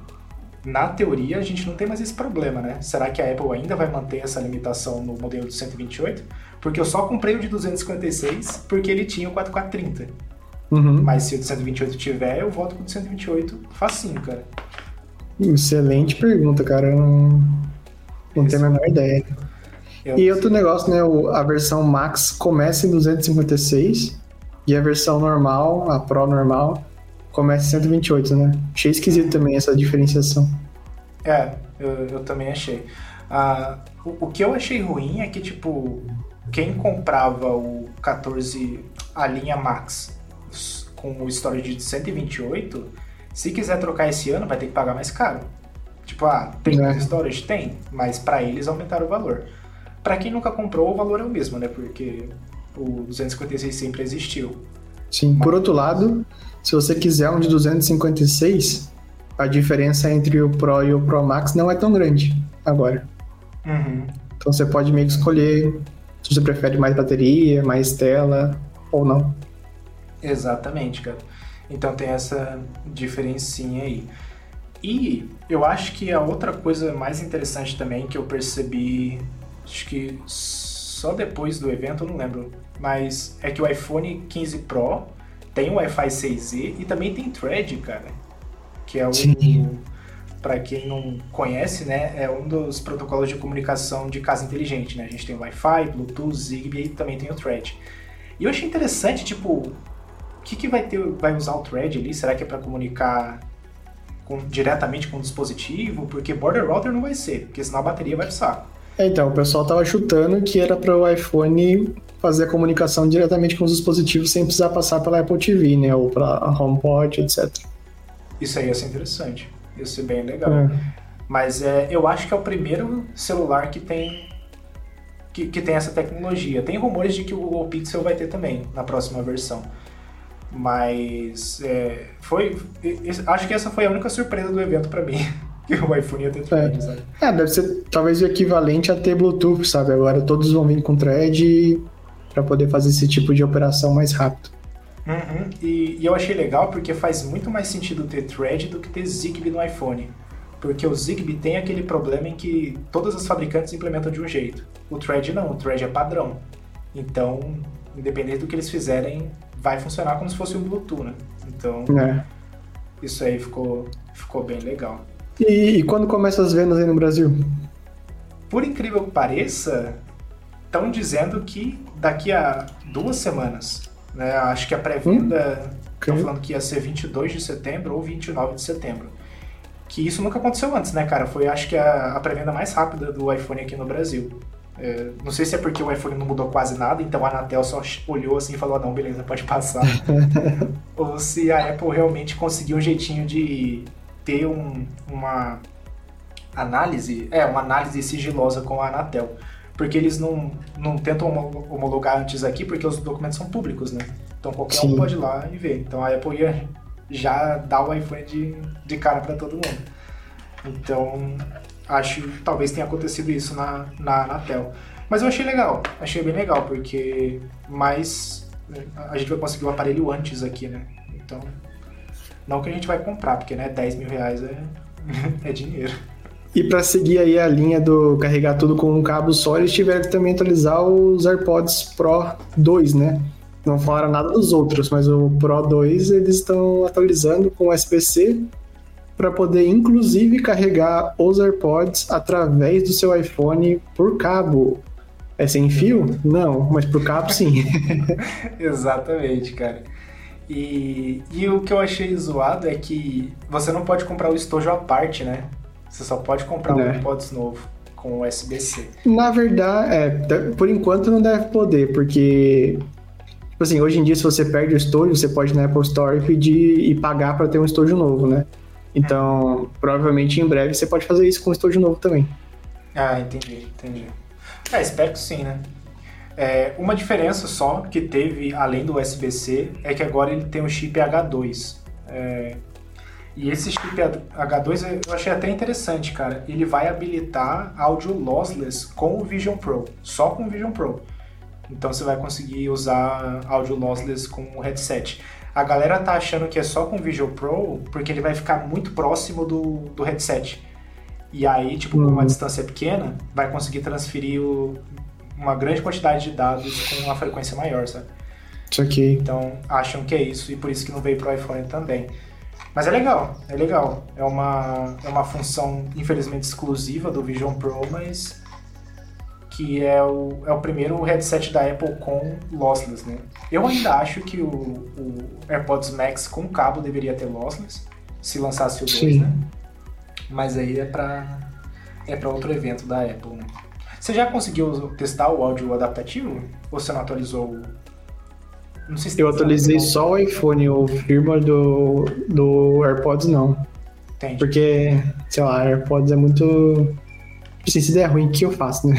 Speaker 2: na teoria a gente não tem mais esse problema, né? Será que a Apple ainda vai manter essa limitação no modelo de 128? Porque eu só comprei o de 256 porque ele tinha o 4430.
Speaker 1: Uhum.
Speaker 2: Mas se o de 128 tiver, eu volto com o de 128 facinho, cara.
Speaker 1: Excelente pergunta, cara. Eu não, não tenho a menor ideia.
Speaker 2: Eu-
Speaker 1: E outro negócio, né? o- A versão Max começa em 256 e a versão normal, a Pro normal, começa em 128, né? Achei esquisito também essa diferenciação.
Speaker 2: É, eu, eu também achei. Ah, o, o que eu achei ruim é que, tipo, quem comprava o 14, a linha Max, com o storage de 128, se quiser trocar esse ano, vai ter que pagar mais caro. Tipo, ah, tem
Speaker 1: É.
Speaker 2: mais storage? Tem, mas pra eles aumentaram o valor. Pra quem nunca comprou, o valor é o mesmo, né? Porque o 256 sempre existiu.
Speaker 1: Sim. Por outro lado, se você quiser um de 256, a diferença entre o Pro e o Pro Max não é tão grande agora.
Speaker 2: Uhum.
Speaker 1: Então você pode meio que escolher se você prefere mais bateria, mais tela ou não.
Speaker 2: Exatamente, cara. Então tem essa diferencinha aí. E eu acho que a outra coisa mais interessante também que eu percebi, acho que só depois do evento, eu não lembro, mas é que o iPhone 15 Pro tem o Wi-Fi 6E e também tem Thread, cara. Que é o.
Speaker 1: Sim.
Speaker 2: Pra quem não conhece, né, é um dos protocolos de comunicação de casa inteligente, né? A gente tem o Wi-Fi, Bluetooth, Zigbee e também tem o Thread. E eu achei interessante, tipo, o que, que vai ter, vai usar o Thread ali? Será que é para comunicar com- diretamente com o dispositivo? Porque Border Router não vai ser, porque senão a bateria vai pro saco.
Speaker 1: É, Então, o pessoal tava chutando que era para o iPhone fazer a comunicação diretamente com os dispositivos sem precisar passar pela Apple TV, né? Ou pela HomePod, etc.
Speaker 2: Isso aí ia ser interessante, ia ser bem legal.
Speaker 1: É.
Speaker 2: Mas é, eu acho que é o primeiro celular que tem que, que tem essa tecnologia. Tem rumores de que o Google Pixel vai ter também na próxima versão. Mas é, foi, acho que essa foi a única surpresa do evento pra mim, que o iPhone ia ter thread, sabe?
Speaker 1: É, deve ser talvez o equivalente a ter Bluetooth, sabe? Agora todos vão vir com thread para poder fazer esse tipo de operação mais rápido.
Speaker 2: Uhum. E, e eu achei legal porque faz muito mais sentido ter Thread do que ter Zigbee no iPhone. Porque o Zigbee tem aquele problema em que todas as fabricantes implementam de um jeito. O Thread não, o Thread é padrão. Então, independente do que eles fizerem, vai funcionar como se fosse um Bluetooth, né? Então,
Speaker 1: né?
Speaker 2: isso aí ficou, ficou bem legal.
Speaker 1: E, e quando começam as vendas aí no Brasil?
Speaker 2: Por incrível que pareça, estão dizendo que daqui a duas semanas, né? Acho que a pré-venda estão
Speaker 1: ok.
Speaker 2: falando que ia ser 22 de setembro ou 29 de setembro. Que isso nunca aconteceu antes, né, cara? Foi, acho que, a, a pré-venda mais rápida do iPhone aqui no Brasil. É, não sei se é porque o iPhone não mudou quase nada, então a Anatel só olhou assim e falou: "Ah, não, beleza, pode passar. ou se a Apple realmente conseguiu um jeitinho de ter um- uma análise, é, uma análise sigilosa com a Anatel. Porque eles não, não tentam homo- homologar antes aqui, porque os documentos são públicos, né? Então qualquer um
Speaker 1: Sim.
Speaker 2: pode ir lá e ver. Então a Apple ia já dar o iPhone de, de cara para todo mundo. Então acho que talvez tenha acontecido isso na, na Anatel. Mas eu achei legal, achei bem legal, porque mais a gente vai conseguir o aparelho antes aqui, né? Então, não que a gente vai comprar, porque né, 10 mil reais é, é dinheiro.
Speaker 1: E para seguir aí a linha do carregar tudo com um cabo só, eles tiveram que também atualizar os AirPods Pro 2, né? Não falaram nada dos outros, mas o Pro 2 eles estão atualizando com USB-C para poder inclusive carregar os AirPods através do seu iPhone por cabo. É sem fio? Não, mas por cabo sim.
Speaker 2: Exatamente, cara. E, e o que eu achei zoado é que você não pode comprar o estojo à parte, né? Você só pode comprar é. um AirPods novo com USB-C.
Speaker 1: Na verdade, é, por enquanto não deve poder, porque Tipo assim, hoje em dia, se você perde o estojo, você pode ir na Apple Store e pedir e pagar para ter um estojo novo, né? Então, provavelmente em breve você pode fazer isso com um estojo novo também.
Speaker 2: Ah, entendi, entendi. É, espero que sim, né? É, uma diferença só que teve além do USB-C é que agora ele tem o chip H2. É, e esse chip H2 eu achei até interessante, cara. Ele vai habilitar áudio lossless com o Vision Pro, só com o Vision Pro. Então você vai conseguir usar áudio lossless com o headset. A galera tá achando que é só com o Visual Pro porque ele vai ficar muito próximo do, do headset. E aí, tipo, com uma uhum. distância pequena, vai conseguir transferir o, uma grande quantidade de dados com uma frequência maior, sabe?
Speaker 1: Isso aqui.
Speaker 2: Então, acham que é isso e por isso que não veio pro iPhone também. Mas é legal, é legal. É uma, é uma função, infelizmente, exclusiva do Vision Pro, mas que é o, é o primeiro headset da Apple com lossless, né? Eu ainda acho que o, o AirPods Max com cabo deveria ter lossless, se lançasse o 2, né? Mas aí é para é para outro evento da Apple, né? Você já conseguiu testar o áudio adaptativo? Ou você não atualizou?
Speaker 1: Não sei se Eu atualizei só o iPhone, o firmware do, do AirPods não. Entendi. Porque, sei lá, AirPods é muito Assim, se der ruim, o que eu faço, né?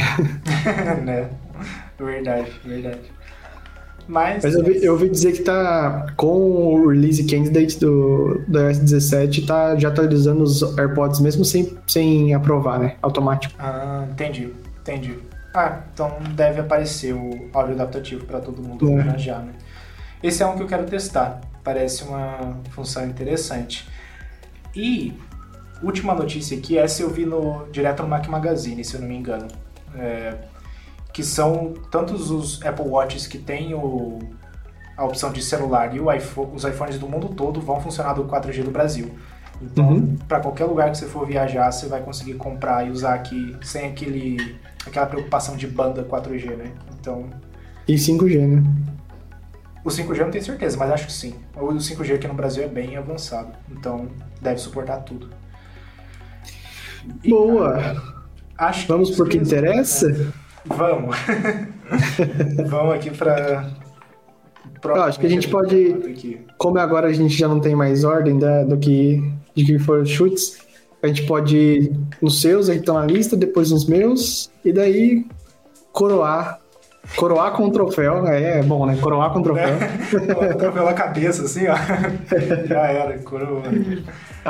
Speaker 2: né? Verdade, verdade. Mas,
Speaker 1: Mas eu, vi, eu ouvi dizer que tá com o release candidate do, do iOS 17, tá já atualizando os AirPods mesmo sem, sem aprovar, né? Automático.
Speaker 2: Ah, entendi, entendi. Ah, então deve aparecer o áudio adaptativo para todo mundo é. já, né? Esse é um que eu quero testar. Parece uma função interessante. E última notícia aqui, essa eu vi no, direto no Mac Magazine, se eu não me engano. É, que são tantos os Apple Watches que têm o, a opção de celular e iPhone, os iPhones do mundo todo vão funcionar do 4G do Brasil. Então, uhum. para qualquer lugar que você for viajar, você vai conseguir comprar e usar aqui sem aquele, aquela preocupação de banda 4G, né? Então.
Speaker 1: E 5G, né?
Speaker 2: O 5G eu não tenho certeza, mas acho que sim. O 5G aqui no Brasil é bem avançado, então deve suportar tudo.
Speaker 1: Boa! Acho que Vamos por que interessa? Né?
Speaker 2: Vamos. Vamos aqui para.
Speaker 1: Eu acho que a gente pode. Como agora a gente já não tem mais ordem da, do que de que foram os chutes, a gente pode ir nos seus aí estão na lista, depois nos meus, e daí coroar. Coroar com o troféu, é, é bom, né? Coroar com o troféu.
Speaker 2: É, troféu na cabeça, assim, ó. Já era, coroa.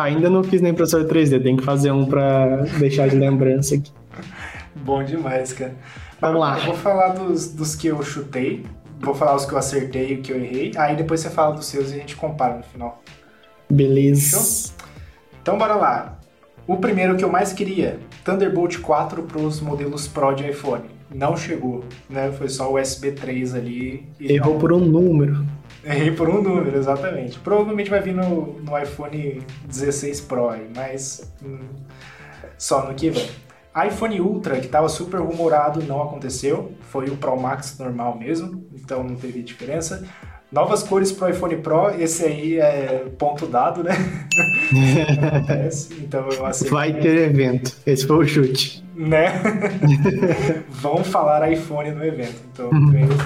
Speaker 1: Ainda não fiz na impressora 3D, tem que fazer um pra deixar de lembrança aqui.
Speaker 2: Bom demais, cara.
Speaker 1: Vamos lá.
Speaker 2: Eu vou falar dos, dos que eu chutei, vou falar os que eu acertei e o que eu errei, aí depois você fala dos seus e a gente compara no final.
Speaker 1: Beleza.
Speaker 2: Então bora lá. O primeiro que eu mais queria, Thunderbolt 4 para os modelos Pro de iPhone. Não chegou, né? Foi só o USB 3 ali.
Speaker 1: Errou
Speaker 2: não...
Speaker 1: por um número.
Speaker 2: Errei por um número, exatamente. Provavelmente vai vir no, no iPhone 16 Pro, mas hum, só no que vem. iPhone Ultra, que estava super rumorado, não aconteceu. Foi o Pro Max normal mesmo, então não teve diferença. Novas cores pro iPhone Pro, esse aí é ponto dado, né? acontece, então eu aceito.
Speaker 1: Vai ter evento, esse foi o chute.
Speaker 2: Né? Vão falar iPhone no evento, então ganhei o ponto.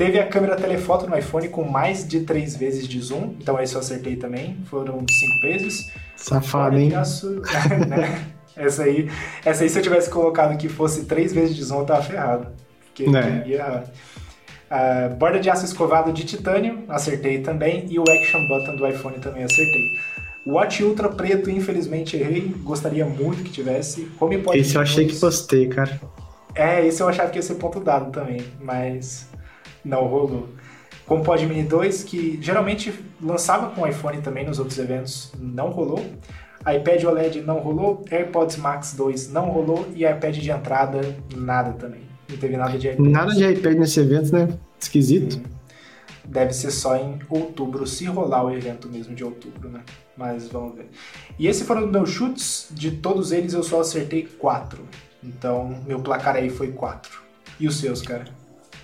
Speaker 2: Teve a câmera telefoto no iPhone com mais de três vezes de zoom, então esse eu acertei também, foram cinco vezes.
Speaker 1: Safado, hein?
Speaker 2: Aço, né? Essa aí, essa aí, se eu tivesse colocado que fosse três vezes de zoom, eu tava ferrado. Porque né? ia... Uh, borda de aço escovado de titânio, acertei também. E o Action Button do iPhone também acertei. Watch Ultra preto, infelizmente errei. Gostaria muito que tivesse.
Speaker 1: HomePod Esse eu achei que postei, cara.
Speaker 2: É, esse eu achava que ia ser ponto dado também, mas não rolou. Como Pod Mini 2, que geralmente lançava com iPhone também nos outros eventos, não rolou. iPad OLED não rolou, AirPods Max 2 não rolou e iPad de entrada nada também. Não teve nada de iPad.
Speaker 1: Nada de iPad nesse evento, né? Esquisito. Uhum.
Speaker 2: Deve ser só em outubro, se rolar o evento mesmo de outubro, né? Mas vamos ver. E esses foram os meus chutes. De todos eles eu só acertei quatro. Então, meu placar aí foi quatro. E os seus, cara?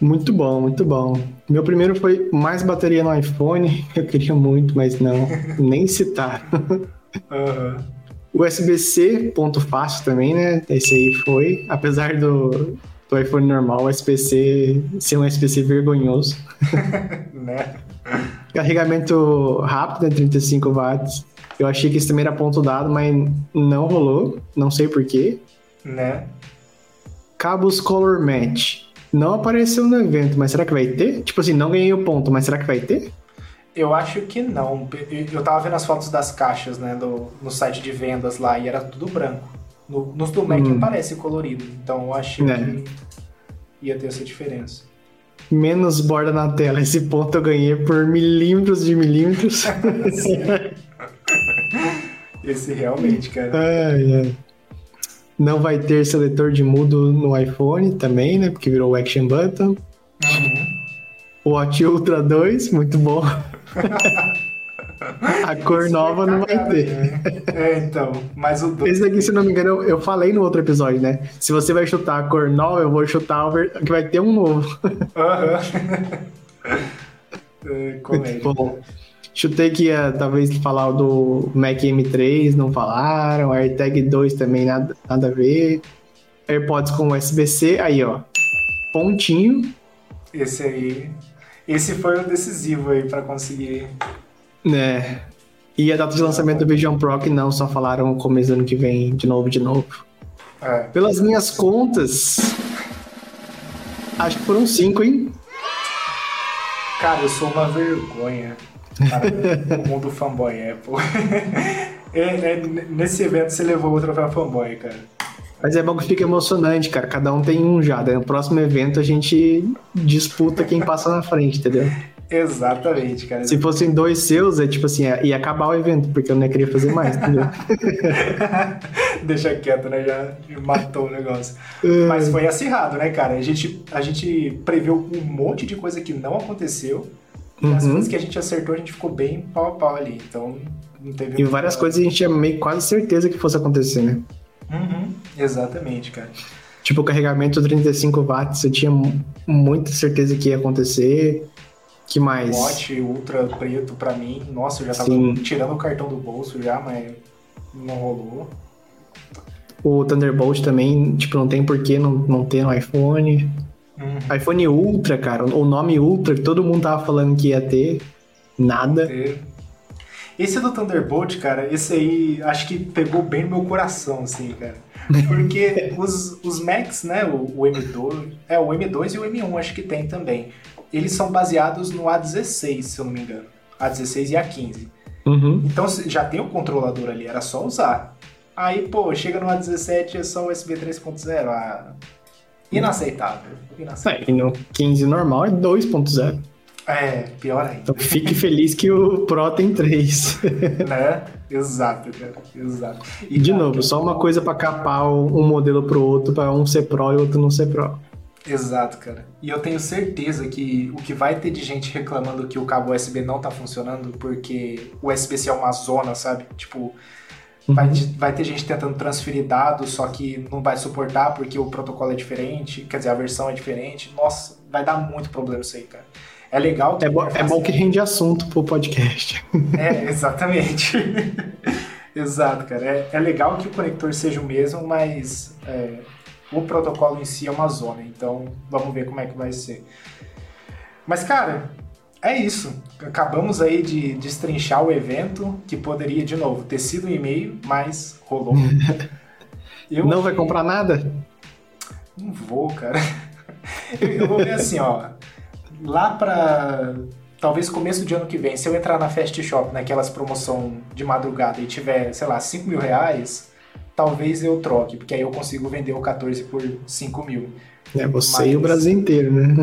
Speaker 1: Muito bom, muito bom. Meu primeiro foi mais bateria no iPhone. Eu queria muito, mas não, nem citar.
Speaker 2: Aham.
Speaker 1: USB-C, ponto fácil também, né? Esse aí foi. Apesar do, do iPhone normal, o USB-C ser um USB-C vergonhoso.
Speaker 2: Né?
Speaker 1: Carregamento rápido, né? 35 watts. Eu achei que isso também era ponto dado, mas não rolou. Não sei porquê.
Speaker 2: Né?
Speaker 1: Cabos Color Match. Não apareceu no evento, mas será que vai ter? Tipo assim, não ganhei o ponto, mas será que vai ter?
Speaker 2: Eu acho que não. Eu tava vendo as fotos das caixas, né, do, no site de vendas lá, e era tudo branco. No- nos do Mac
Speaker 1: Hum.
Speaker 2: aparece colorido, então eu achei
Speaker 1: É.
Speaker 2: que ia ter essa diferença.
Speaker 1: Menos borda na tela. Esse ponto eu ganhei por milímetros de milímetros.
Speaker 2: Esse realmente, cara.
Speaker 1: Ai, ai. Não vai ter seletor de mudo no iPhone também, né? Porque virou o Action Button.
Speaker 2: Uhum.
Speaker 1: Watch Ultra 2, muito bom. A cor nova não vai ter.
Speaker 2: É, então. Mas o 2.
Speaker 1: Esse daqui, se não me engano, eu, eu falei no outro episódio, né? Se você vai chutar a cor nova, eu vou chutar o ver- que vai ter um novo.
Speaker 2: Aham. É, Comédia.
Speaker 1: Bom, chutei que ia talvez falar do Mac M3, não falaram. AirTag 2 também nada, nada a ver. AirPods com USB-C, aí ó. Pontinho,
Speaker 2: Esse aí. Esse foi o decisivo aí pra conseguir.
Speaker 1: né? E a data de lançamento do Vision Pro, que não, só falaram começo do ano que vem, de novo, de novo.
Speaker 2: É.
Speaker 1: Pelas minhas contas, acho que foram cinco, hein?
Speaker 2: Cara, eu sou uma vergonha para o mundo fanboy Apple. É, é, nesse evento você levou o troféu fanboy, cara.
Speaker 1: Mas é bom que fica emocionante, cara. Cada um tem um já. Daí no próximo evento a gente disputa quem passa na frente, entendeu?
Speaker 2: Exatamente, cara.
Speaker 1: Se fossem dois seus, é tipo assim, ia acabar o evento, porque eu não ia querer fazer mais, entendeu?
Speaker 2: Deixa quieto, né? Já matou o negócio. Mas foi acirrado, né, cara? A gente, a gente previu um monte de coisa que não aconteceu. E as
Speaker 1: Uhum.
Speaker 2: coisas que a gente acertou, a gente ficou bem pau a pau ali. Então, não teve.
Speaker 1: E várias coisas a gente tinha meio quase certeza que fosse acontecer, né?
Speaker 2: Uhum, exatamente, cara.
Speaker 1: Tipo, o carregamento 35 watts, eu tinha mu- muita certeza que ia acontecer. Que mais?
Speaker 2: Watch Ultra preto pra mim, nossa, eu já tava
Speaker 1: Sim.
Speaker 2: tirando o cartão do bolso já, mas não rolou.
Speaker 1: O Thunderbolt também, tipo, não tem porquê não, não ter no iPhone.
Speaker 2: Uhum.
Speaker 1: iPhone Ultra, cara, o nome Ultra, que todo mundo tava falando que ia ter, nada.
Speaker 2: Esse do Thunderbolt, cara, esse aí acho que pegou bem no meu coração, assim, cara. Porque os, os Macs, né, o, o M2, é o M2 e o M1 acho que tem também. Eles são baseados no A16, se eu não me engano. A16 e A15.
Speaker 1: Uhum.
Speaker 2: Então já tem o controlador ali, era só usar. Aí, pô, chega no A17 é só USB 3.0. Ah, inaceitável. Inaceitável.
Speaker 1: É, e no 15 normal é 2.0.
Speaker 2: É, pior ainda.
Speaker 1: Então fique feliz que o Pro tem 3.
Speaker 2: né? Exato, cara. Exato. E,
Speaker 1: De
Speaker 2: cara,
Speaker 1: novo, só uma coisa pra capar um modelo pro outro, pra um ser Pro e outro não ser Pro.
Speaker 2: Exato, cara. E eu tenho certeza que o que vai ter de gente reclamando que o cabo USB não tá funcionando porque o USB-C é uma zona, sabe? Tipo, vai, vai ter gente tentando transferir dados, só que não vai suportar porque o protocolo é diferente, quer dizer, a versão é diferente. Nossa, vai dar muito problema isso aí, cara. É legal que.
Speaker 1: É, bo- é bom que rende assunto pro podcast.
Speaker 2: É, exatamente. Exato, cara. É, é legal que o conector seja o mesmo, mas é, o protocolo em si é uma zona. Então, vamos ver como é que vai ser. Mas, cara, é isso. Acabamos aí de destrinchar o evento, que poderia, de novo, ter sido um e-mail, mas rolou. Eu
Speaker 1: não vai comprar nada?
Speaker 2: não vou, cara. Eu, eu vou ver assim, ó. Lá pra. Talvez começo de ano que vem, se eu entrar na Fast Shop, naquelas promoção de madrugada e tiver, sei lá, 5 mil reais, talvez eu troque, porque aí eu consigo vender o 14 por 5 mil.
Speaker 1: É você
Speaker 2: Mas-
Speaker 1: e o Brasil inteiro, né?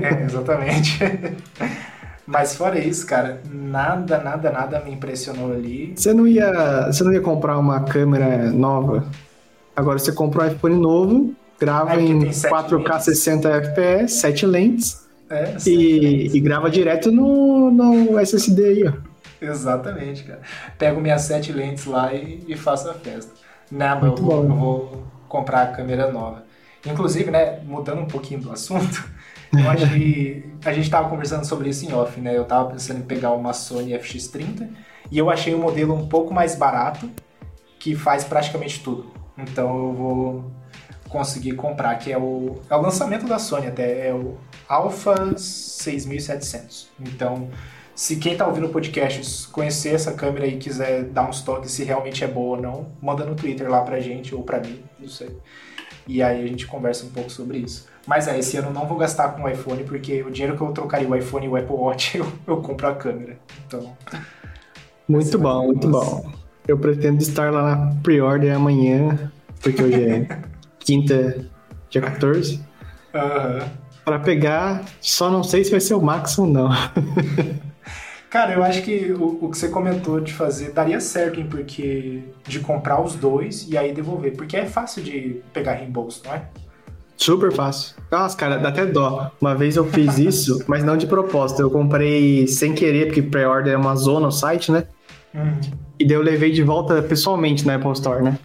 Speaker 2: É, exatamente. Mas fora isso, cara, nada, nada, nada me impressionou ali.
Speaker 1: Você não ia, você não ia comprar uma câmera nova? Agora você comprou um iPhone novo, grava
Speaker 2: É,
Speaker 1: em
Speaker 2: tem sete
Speaker 1: 4K
Speaker 2: lentes.
Speaker 1: 60 FPS, 7 lentes
Speaker 2: É,
Speaker 1: e, e grava direto no, no SSD aí, ó.
Speaker 2: Exatamente, cara. Pego minhas sete lentes lá e, e faço a festa. Não, mas eu vou, eu vou comprar a câmera nova. Inclusive, né, mudando um pouquinho do assunto, Eu achei. A gente tava conversando sobre isso em off, né? Eu tava pensando em pegar uma Sony FX30 e eu achei um modelo um pouco mais barato que faz praticamente tudo. Então eu vou conseguir comprar, que é o, é o lançamento da Sony até, é o Alpha 6700. Então, se quem tá ouvindo o podcast conhecer essa câmera e quiser dar uns toques se realmente é boa ou não, manda no Twitter lá pra gente ou pra mim, não sei. E aí a gente conversa um pouco sobre isso. Mas é, esse ano não vou gastar com o iPhone, porque o dinheiro que eu trocaria o iPhone e o Apple Watch, eu, eu compro a câmera. Então.
Speaker 1: Muito bom, muito bom. Eu pretendo estar lá na pre-order amanhã, porque hoje é quinta, dia 14.
Speaker 2: Aham. Uhum.
Speaker 1: Pra pegar, só não sei se vai ser o Max ou não.
Speaker 2: Cara, eu acho que o, o, que você comentou de fazer daria certo, hein? Porque de comprar os dois e aí devolver. Porque é fácil de pegar reembolso, não é?
Speaker 1: Super fácil. Nossa, cara, dá até dó. Uma vez eu fiz isso, mas não de propósito. Eu comprei sem querer, porque pré-order é uma zona no site, né? Uhum. E daí eu levei de volta pessoalmente na Apple Store, né?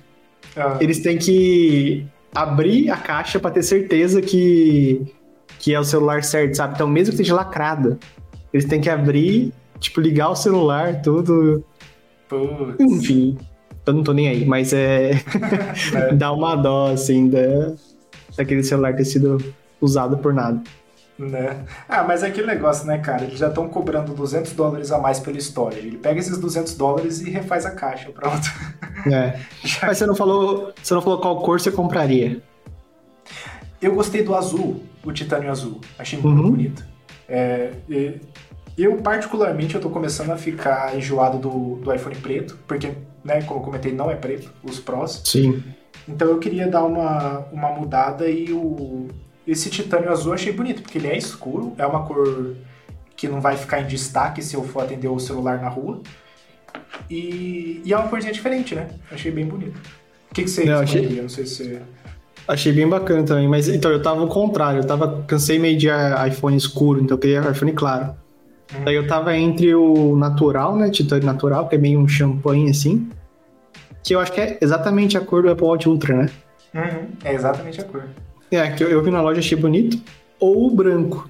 Speaker 1: Uhum. Eles têm que abrir a caixa para ter certeza que, que é o celular certo, sabe? Então, mesmo que esteja lacrado, eles têm que abrir, tipo, ligar o celular, tudo.
Speaker 2: Putz.
Speaker 1: Enfim, eu não tô nem aí, mas é. é. Dá uma dó, assim, da daquele celular ter sido usado por nada.
Speaker 2: Né? Ah, mas é aquele negócio, né, cara? Eles já estão cobrando 200 dólares a mais pela história. Ele pega esses 200 dólares e refaz a caixa, pronto.
Speaker 1: É. Mas você não falou, você não falou qual cor você compraria?
Speaker 2: Eu gostei do azul, o titânio azul. Achei muito uhum. bonito. É, eu, particularmente, eu tô começando a ficar enjoado do, do iPhone preto, porque, né, como eu comentei, não é preto, os Pros.
Speaker 1: Sim.
Speaker 2: Então eu queria dar uma, uma mudada e o esse titânio azul eu achei bonito, porque ele é escuro, é uma cor que não vai ficar em destaque se eu for atender o celular na rua. E, e é uma corzinha diferente, né? Achei bem bonito. O que, que você não, achei... Não sei se você...
Speaker 1: Achei bem bacana também, mas então eu tava ao contrário, eu tava cansei meio de iPhone escuro, então eu queria iPhone claro. Hum. Daí eu tava entre o natural, né, titânio natural, que é meio um champanhe assim, que eu acho que é exatamente a cor do Apple Watch Ultra, né?
Speaker 2: Uhum, é exatamente a cor.
Speaker 1: É, que eu, eu vi na loja, achei bonito. Ou o branco.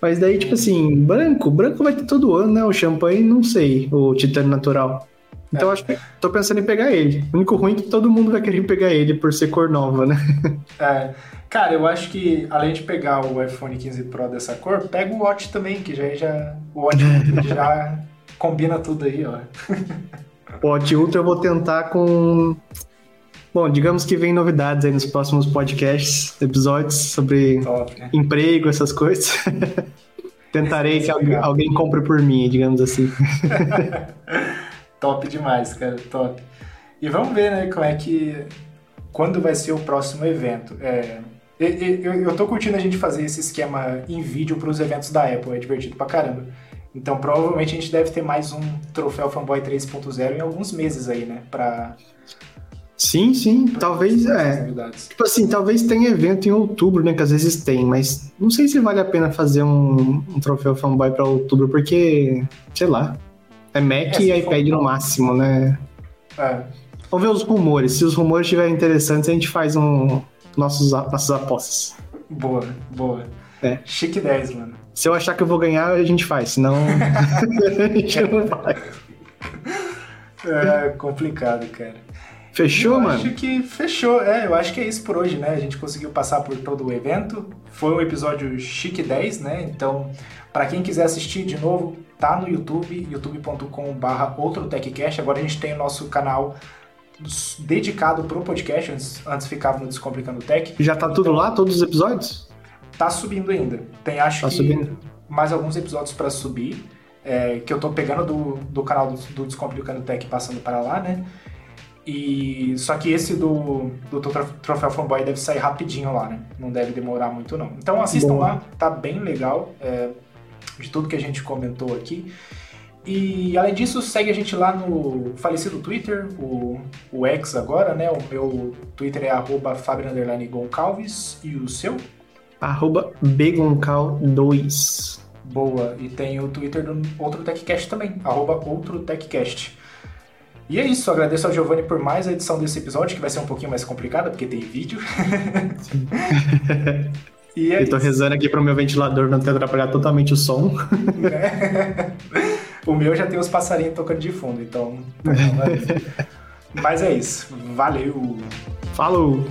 Speaker 1: Mas daí, tipo assim, branco, branco vai ter todo ano, né? O champanhe, não sei, o titânio natural. Então é. acho que tô pensando em pegar ele. O único ruim é que todo mundo vai querer pegar ele por ser cor nova, né?
Speaker 2: É. Cara, eu acho que além de pegar o iPhone 15 Pro dessa cor, pega o Watch também, que já já o Watch já combina tudo aí, ó.
Speaker 1: Watch Ultra eu vou tentar com. Bom, digamos que vem novidades aí nos próximos podcasts, episódios sobre Top, né? emprego, essas coisas. Tentarei que alguém, alguém compre por mim, digamos assim.
Speaker 2: top demais, cara, top. E vamos ver, né, como é que. Quando vai ser o próximo evento. É, eu, eu tô curtindo a gente fazer esse esquema em vídeo para os eventos da Apple, é divertido pra caramba. Então provavelmente a gente deve ter mais um troféu Fanboy 3.0 em alguns meses aí, né? Pra.
Speaker 1: Sim, sim, pra talvez é. Tipo assim, talvez tenha evento em outubro, né? Que às vezes tem, mas não sei se vale a pena fazer um, um troféu fanboy para outubro, porque, sei lá, é Mac é, e iPad for... no máximo, né?
Speaker 2: É.
Speaker 1: Vamos ver os rumores. Se os rumores estiverem interessantes, a gente faz um nossos, nossas apostas.
Speaker 2: Boa, boa. É. Chique 10, mano.
Speaker 1: Se eu achar que eu vou ganhar, a gente faz, senão a gente não vai.
Speaker 2: É complicado, cara.
Speaker 1: Fechou,
Speaker 2: eu
Speaker 1: mano?
Speaker 2: Acho que fechou. É, eu acho que é isso por hoje, né? A gente conseguiu passar por todo o evento. Foi um episódio chique 10, né? Então, para quem quiser assistir de novo, tá no YouTube, youtube.com/barra outro TechCast. Agora a gente tem o nosso canal dedicado pro podcast, antes, antes ficava no Descomplicando Tech.
Speaker 1: Já tá tudo lá, todos os episódios?
Speaker 2: Tá subindo ainda. Tem acho
Speaker 1: tá
Speaker 2: que
Speaker 1: subindo.
Speaker 2: mais alguns episódios para subir, é, que eu tô pegando do, do canal do, do Descomplicando Tech passando para lá, né? E só que esse do, do Troféu Fanboy deve sair rapidinho lá, né? Não deve demorar muito não. Então assistam lá, tá bem legal é, de tudo que a gente comentou aqui. E além disso, segue a gente lá no falecido Twitter, o, o X agora, né? O meu Twitter é arroba e o seu?
Speaker 1: Arroba Begoncal2.
Speaker 2: Boa, e tem o Twitter do Outro TechCast também, arroba Outro TechCast. E é isso, agradeço ao Giovanni por mais a edição desse episódio, que vai ser um pouquinho mais complicada, porque tem vídeo.
Speaker 1: E é Eu tô isso. rezando aqui pro meu ventilador não ter atrapalhado totalmente o som.
Speaker 2: O meu já tem os passarinhos tocando de fundo, então. Mas é isso. Valeu.
Speaker 1: Falou!